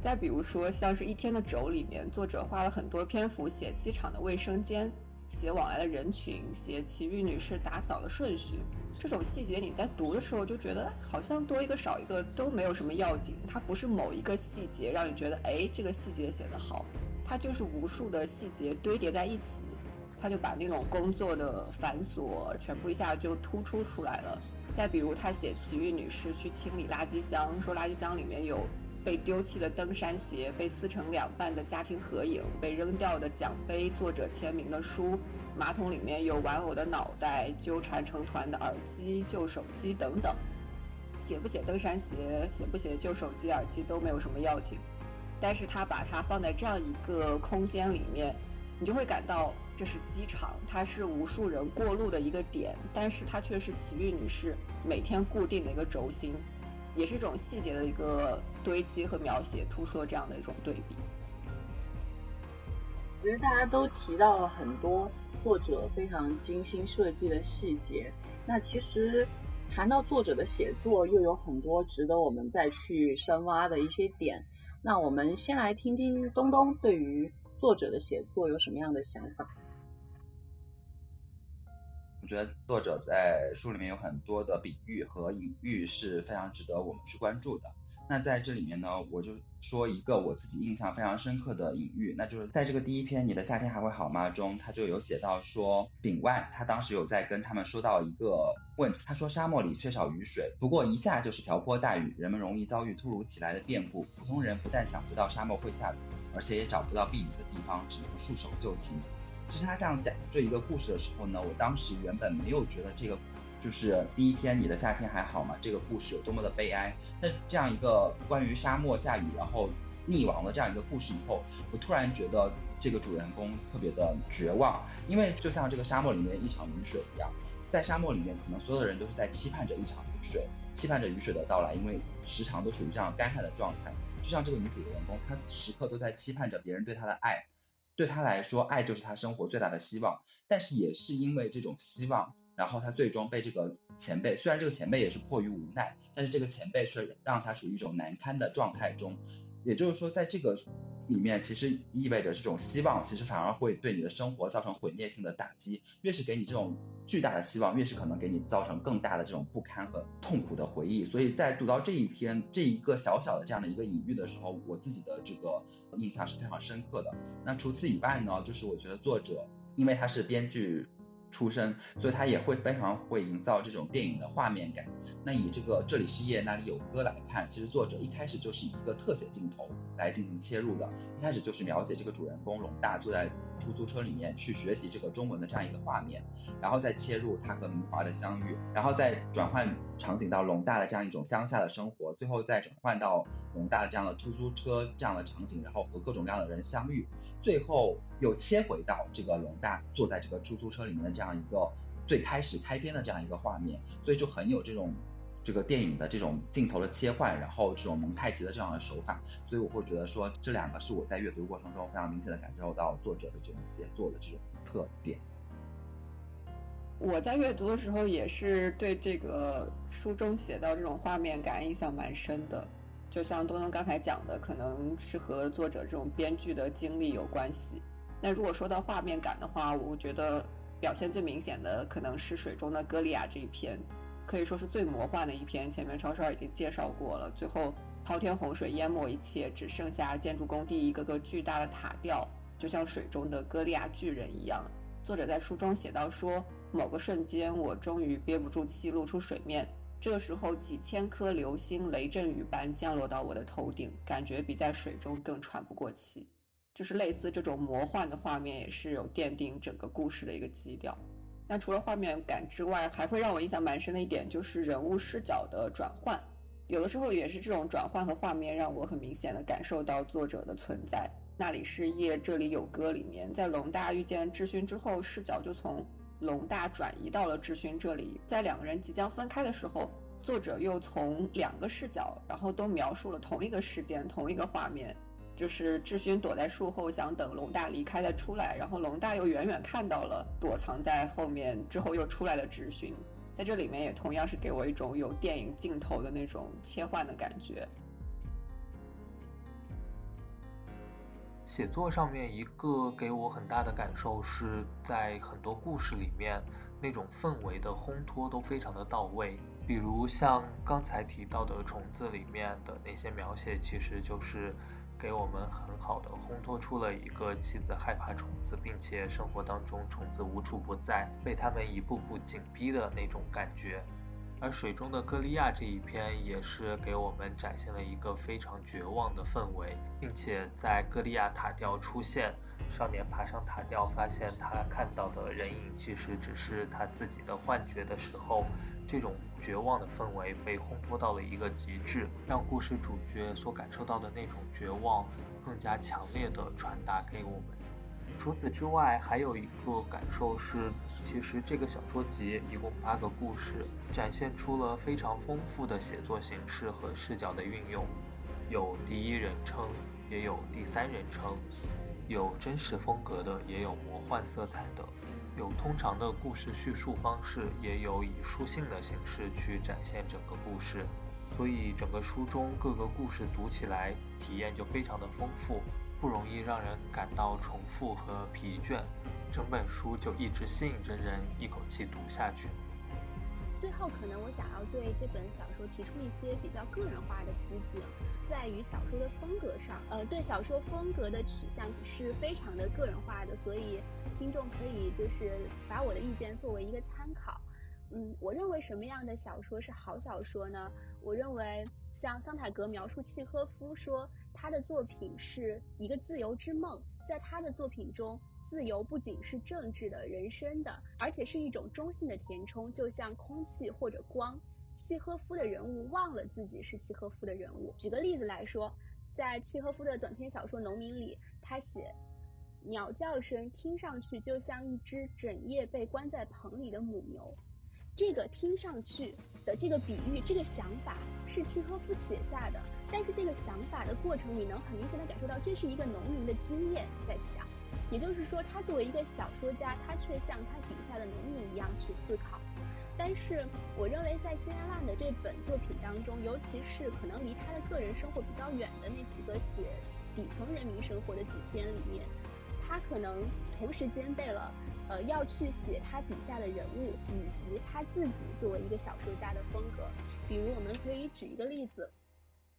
再比如说，像是一天的轴里面，作者花了很多篇幅写机场的卫生间，写往来的人群，写奇遇女士打扫的顺序。这种细节你在读的时候就觉得好像多一个少一个都没有什么要紧，它不是某一个细节让你觉得哎这个细节写得好，它就是无数的细节堆叠在一起。它就把那种工作的繁琐全部一下就突出出来了。再比如，他写奇遇女士去清理垃圾箱，说垃圾箱里面有被丢弃的登山鞋、被撕成两半的家庭合影、被扔掉的奖杯、作者签名的书，马桶里面有玩偶的脑袋、纠缠成团的耳机、旧手机等等。写不写登山鞋，写不写旧手机、耳机都没有什么要紧，但是他把它放在这样一个空间里面。你就会感到这是机场，它是无数人过路的一个点，但是它却是奇遇女士每天固定的一个轴心，也是一种细节的一个堆积和描写，突出了这样的一种对比。我觉得大家都提到了很多作者非常精心设计的细节，那其实谈到作者的写作，又有很多值得我们再去深挖的一些点。那我们先来听听东东对于。作者的写作有什么样的想法？我觉得作者在书里面有很多的比喻和隐喻是非常值得我们去关注的。那在这里面呢，我就说一个我自己印象非常深刻的隐喻，那就是在这个第一篇《你的夏天还会好吗》中，他就有写到说，丙万他当时有在跟他们说到一个问题，他说沙漠里缺少雨水，不过一下就是瓢泼大雨，人们容易遭遇突如其来的变故，普通人不但想不到沙漠会下雨。而且也找不到避雨的地方，只能束手就擒。其实他这样讲这一个故事的时候呢，我当时原本没有觉得这个就是第一篇《你的夏天还好吗》这个故事有多么的悲哀。但这样一个关于沙漠下雨然后溺亡的这样一个故事以后，我突然觉得这个主人公特别的绝望，因为就像这个沙漠里面一场雨水一样，在沙漠里面可能所有的人都是在期盼着一场雨水，期盼着雨水的到来，因为时常都处于这样干旱的状态。就像这个女主人公，她时刻都在期盼着别人对她的爱，对他来说，爱就是他生活最大的希望。但是也是因为这种希望，然后他最终被这个前辈，虽然这个前辈也是迫于无奈，但是这个前辈却让他处于一种难堪的状态中。也就是说，在这个里面，其实意味着这种希望，其实反而会对你的生活造成毁灭性的打击。越是给你这种巨大的希望，越是可能给你造成更大的这种不堪和痛苦的回忆。所以在读到这一篇这一个小小的这样的一个隐喻的时候，我自己的这个印象是非常深刻的。那除此以外呢，就是我觉得作者，因为他是编剧。出身，所以他也会非常会营造这种电影的画面感。那以这个这里是夜，那里有歌来看，其实作者一开始就是以一个特写镜头来进行切入的，一开始就是描写这个主人公龙大坐在出租车里面去学习这个中文的这样一个画面，然后再切入他和明华的相遇，然后再转换场景到龙大的这样一种乡下的生活，最后再转换到龙大的这样的出租车这样的场景，然后和各种各样的人相遇，最后又切回到这个龙大坐在这个出租车里面的这样一个最开始开篇的这样一个画面，所以就很有这种。这个电影的这种镜头的切换，然后这种蒙太奇的这样的手法，所以我会觉得说这两个是我在阅读过程中非常明显的感受到作者的这种写作的这种特点。我在阅读的时候也是对这个书中写到这种画面感印象蛮深的，就像东东刚才讲的，可能是和作者这种编剧的经历有关系。那如果说到画面感的话，我觉得表现最明显的可能是水中的歌利亚这一篇。可以说是最魔幻的一篇，前面超超已经介绍过了。最后滔天洪水淹没一切，只剩下建筑工地一个个巨大的塔吊，就像水中的歌利亚巨人一样。作者在书中写到说，某个瞬间，我终于憋不住气露出水面，这时候几千颗流星雷阵雨般降落到我的头顶，感觉比在水中更喘不过气。就是类似这种魔幻的画面，也是有奠定整个故事的一个基调。那除了画面感之外，还会让我印象蛮深的一点就是人物视角的转换，有的时候也是这种转换和画面让我很明显的感受到作者的存在。那里是夜，这里有歌里面，在龙大遇见智勋之后，视角就从龙大转移到了智勋这里，在两个人即将分开的时候，作者又从两个视角，然后都描述了同一个事件，同一个画面。就是智勋躲在树后，想等龙大离开再出来，然后龙大又远远看到了躲藏在后面之后又出来的智勋，在这里面也同样是给我一种有电影镜头的那种切换的感觉。写作上面一个给我很大的感受是在很多故事里面那种氛围的烘托都非常的到位，比如像刚才提到的虫子里面的那些描写，其实就是。给我们很好的烘托出了一个妻子害怕虫子，并且生活当中虫子无处不在，被他们一步步紧逼的那种感觉。而水中的歌利亚这一篇也是给我们展现了一个非常绝望的氛围，并且在歌利亚塔吊出现，少年爬上塔吊，发现他看到的人影其实只是他自己的幻觉的时候。这种绝望的氛围被烘托到了一个极致，让故事主角所感受到的那种绝望更加强烈的传达给我们。除此之外，还有一个感受是，其实这个小说集一共八个故事，展现出了非常丰富的写作形式和视角的运用，有第一人称，也有第三人称，有真实风格的，也有魔幻色彩的。有通常的故事叙述方式，也有以书信的形式去展现整个故事，所以整个书中各个故事读起来体验就非常的丰富，不容易让人感到重复和疲倦，整本书就一直吸引着人一口气读下去。最后，可能我想要对这本小说提出一些比较个人化的批评，在于小说的风格上，呃，对小说风格的取向是非常的个人化的，所以听众可以就是把我的意见作为一个参考。嗯，我认为什么样的小说是好小说呢？我认为像桑塔格描述契诃夫说他的作品是一个自由之梦，在他的作品中。自由不仅是政治的、人生的，而且是一种中性的填充，就像空气或者光。契诃夫的人物忘了自己是契诃夫的人物。举个例子来说，在契诃夫的短篇小说《农民》里，他写鸟叫声听上去就像一只整夜被关在棚里的母牛。这个听上去的这个比喻、这个想法是契诃夫写下的，但是这个想法的过程，你能很明显的感受到，这是一个农民的经验在想。也就是说，他作为一个小说家，他却像他底下的农民一样去思考。但是，我认为在金安万的这本作品当中，尤其是可能离他的个人生活比较远的那几个写底层人民生活的几篇里面，他可能同时兼备了，呃，要去写他笔下的人物，以及他自己作为一个小说家的风格。比如，我们可以举一个例子，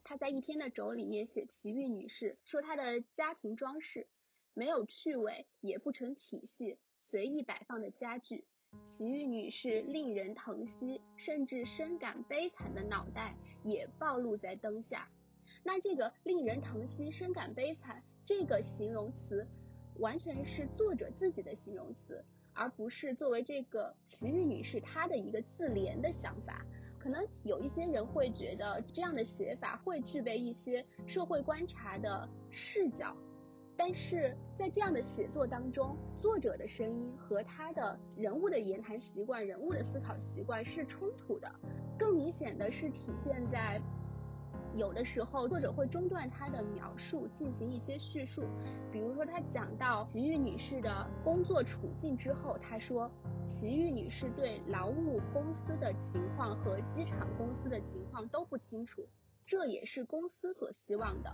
他在一天的轴里面写齐豫女士，说她的家庭装饰。没有趣味，也不成体系，随意摆放的家具，奇遇女士令人疼惜，甚至深感悲惨的脑袋也暴露在灯下。那这个令人疼惜、深感悲惨这个形容词，完全是作者自己的形容词，而不是作为这个奇遇女士她的一个自怜的想法。可能有一些人会觉得这样的写法会具备一些社会观察的视角，但是在这样的写作当中，作者的声音和他的人物的言谈习惯、人物的思考习惯是冲突的。更明显的是体现在有的时候，作者会中断他的描述，进行一些叙述。比如说，他讲到奇遇女士的工作处境之后，他说。奇遇女士对劳务公司的情况和机场公司的情况都不清楚，这也是公司所希望的。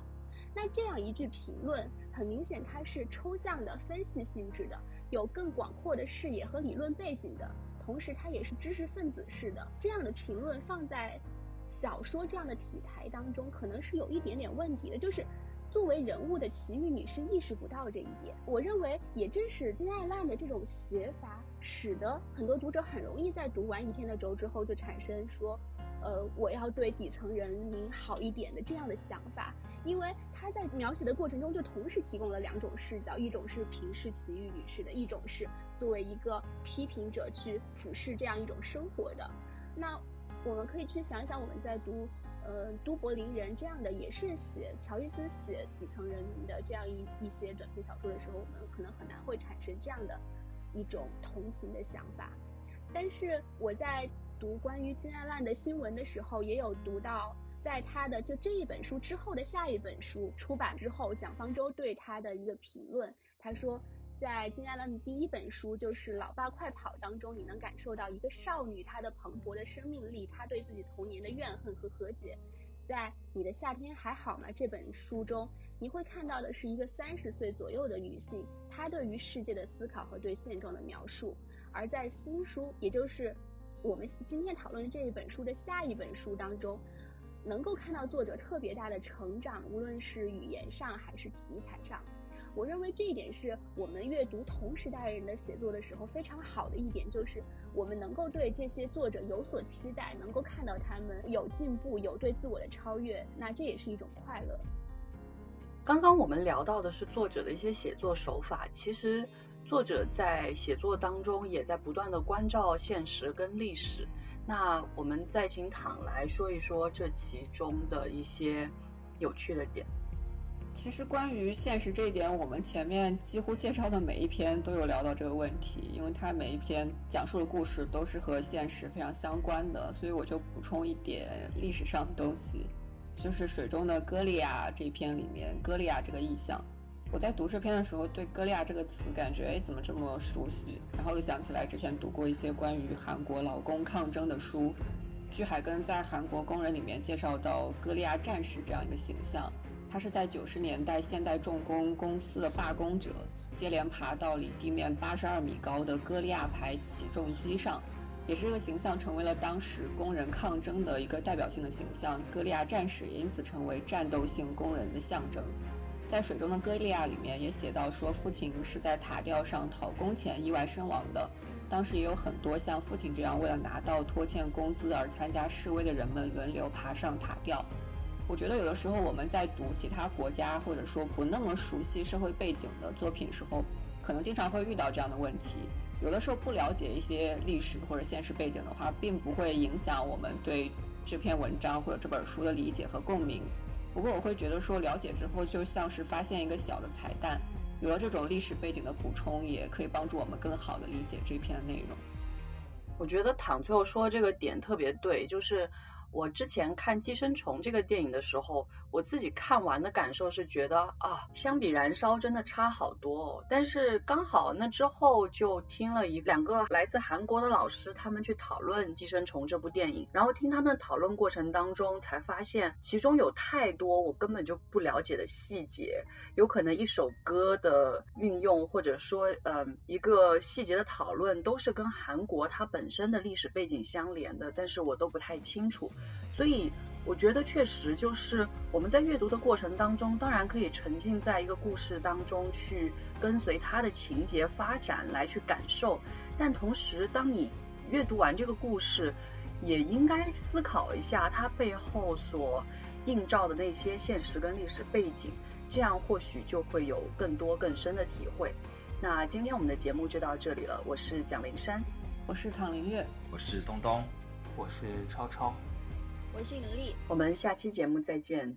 那这样一句评论，很明显它是抽象的、分析性质的，有更广阔的视野和理论背景的，同时它也是知识分子式的。这样的评论放在小说这样的题材当中，可能是有一点点问题的，就是。作为人物的奇遇你是意识不到这一点，我认为也正是金爱烂的这种写法，使得很多读者很容易在读完《一天的轴》之后就产生说，呃，我要对底层人民好一点的这样的想法，因为他在描写的过程中就同时提供了两种视角，一种是平视奇遇女士的，一种是作为一个批评者去俯视这样一种生活的。那我们可以去想想，我们在读。呃，都柏林人这样的也是写乔伊斯写底层人民的这样一一些短篇小说的时候，我们可能很难会产生这样的一种同情的想法。但是我在读关于金爱烂的新闻的时候，也有读到，在他的就这一本书之后的下一本书出版之后，蒋方舟对他的一个评论，他说。在金爱兰的第一本书就是《老爸快跑》当中，你能感受到一个少女她的蓬勃的生命力，她对自己童年的怨恨和和解。在《你的夏天还好吗》这本书中，你会看到的是一个三十岁左右的女性，她对于世界的思考和对现状的描述。而在新书，也就是我们今天讨论这一本书的下一本书当中，能够看到作者特别大的成长，无论是语言上还是题材上。我认为这一点是我们阅读同时代人的写作的时候非常好的一点，就是我们能够对这些作者有所期待，能够看到他们有进步，有对自我的超越，那这也是一种快乐。刚刚我们聊到的是作者的一些写作手法，其实作者在写作当中也在不断的关照现实跟历史。那我们再请躺来说一说这其中的一些有趣的点。其实关于现实这一点，我们前面几乎介绍的每一篇都有聊到这个问题，因为它每一篇讲述的故事都是和现实非常相关的，所以我就补充一点历史上的东西，就是水中的歌利亚这篇里面歌利亚这个意象。我在读这篇的时候，对歌利亚这个词感觉哎怎么这么熟悉，然后又想起来之前读过一些关于韩国劳工抗争的书，据海根在韩国工人里面介绍到歌利亚战士这样一个形象。他是在九十年代现代重工公司的罢工者，接连爬到离地面八十二米高的歌利亚牌起重机上，也是这个形象成为了当时工人抗争的一个代表性的形象。歌利亚战士也因此成为战斗性工人的象征。在水中的歌利亚里面也写到说，父亲是在塔吊上讨工钱意外身亡的。当时也有很多像父亲这样为了拿到拖欠工资而参加示威的人们轮流爬上塔吊。我觉得有的时候我们在读其他国家或者说不那么熟悉社会背景的作品时候，可能经常会遇到这样的问题。有的时候不了解一些历史或者现实背景的话，并不会影响我们对这篇文章或者这本书的理解和共鸣。不过我会觉得说了解之后就像是发现一个小的彩蛋，有了这种历史背景的补充，也可以帮助我们更好的理解这篇的内容。我觉得躺最后说这个点特别对，就是。我之前看《寄生虫》这个电影的时候，我自己看完的感受是觉得啊，相比《燃烧》真的差好多。哦。但是刚好那之后就听了一两个来自韩国的老师，他们去讨论《寄生虫》这部电影，然后听他们讨论过程当中，才发现其中有太多我根本就不了解的细节，有可能一首歌的运用，或者说嗯一个细节的讨论，都是跟韩国它本身的历史背景相连的，但是我都不太清楚。所以我觉得确实就是我们在阅读的过程当中，当然可以沉浸在一个故事当中去跟随它的情节发展来去感受，但同时当你阅读完这个故事，也应该思考一下它背后所映照的那些现实跟历史背景，这样或许就会有更多更深的体会。那今天我们的节目就到这里了，我是蒋灵山，我是唐林月，我是东东，我是超超，我是尹丽，我们下期节目再见。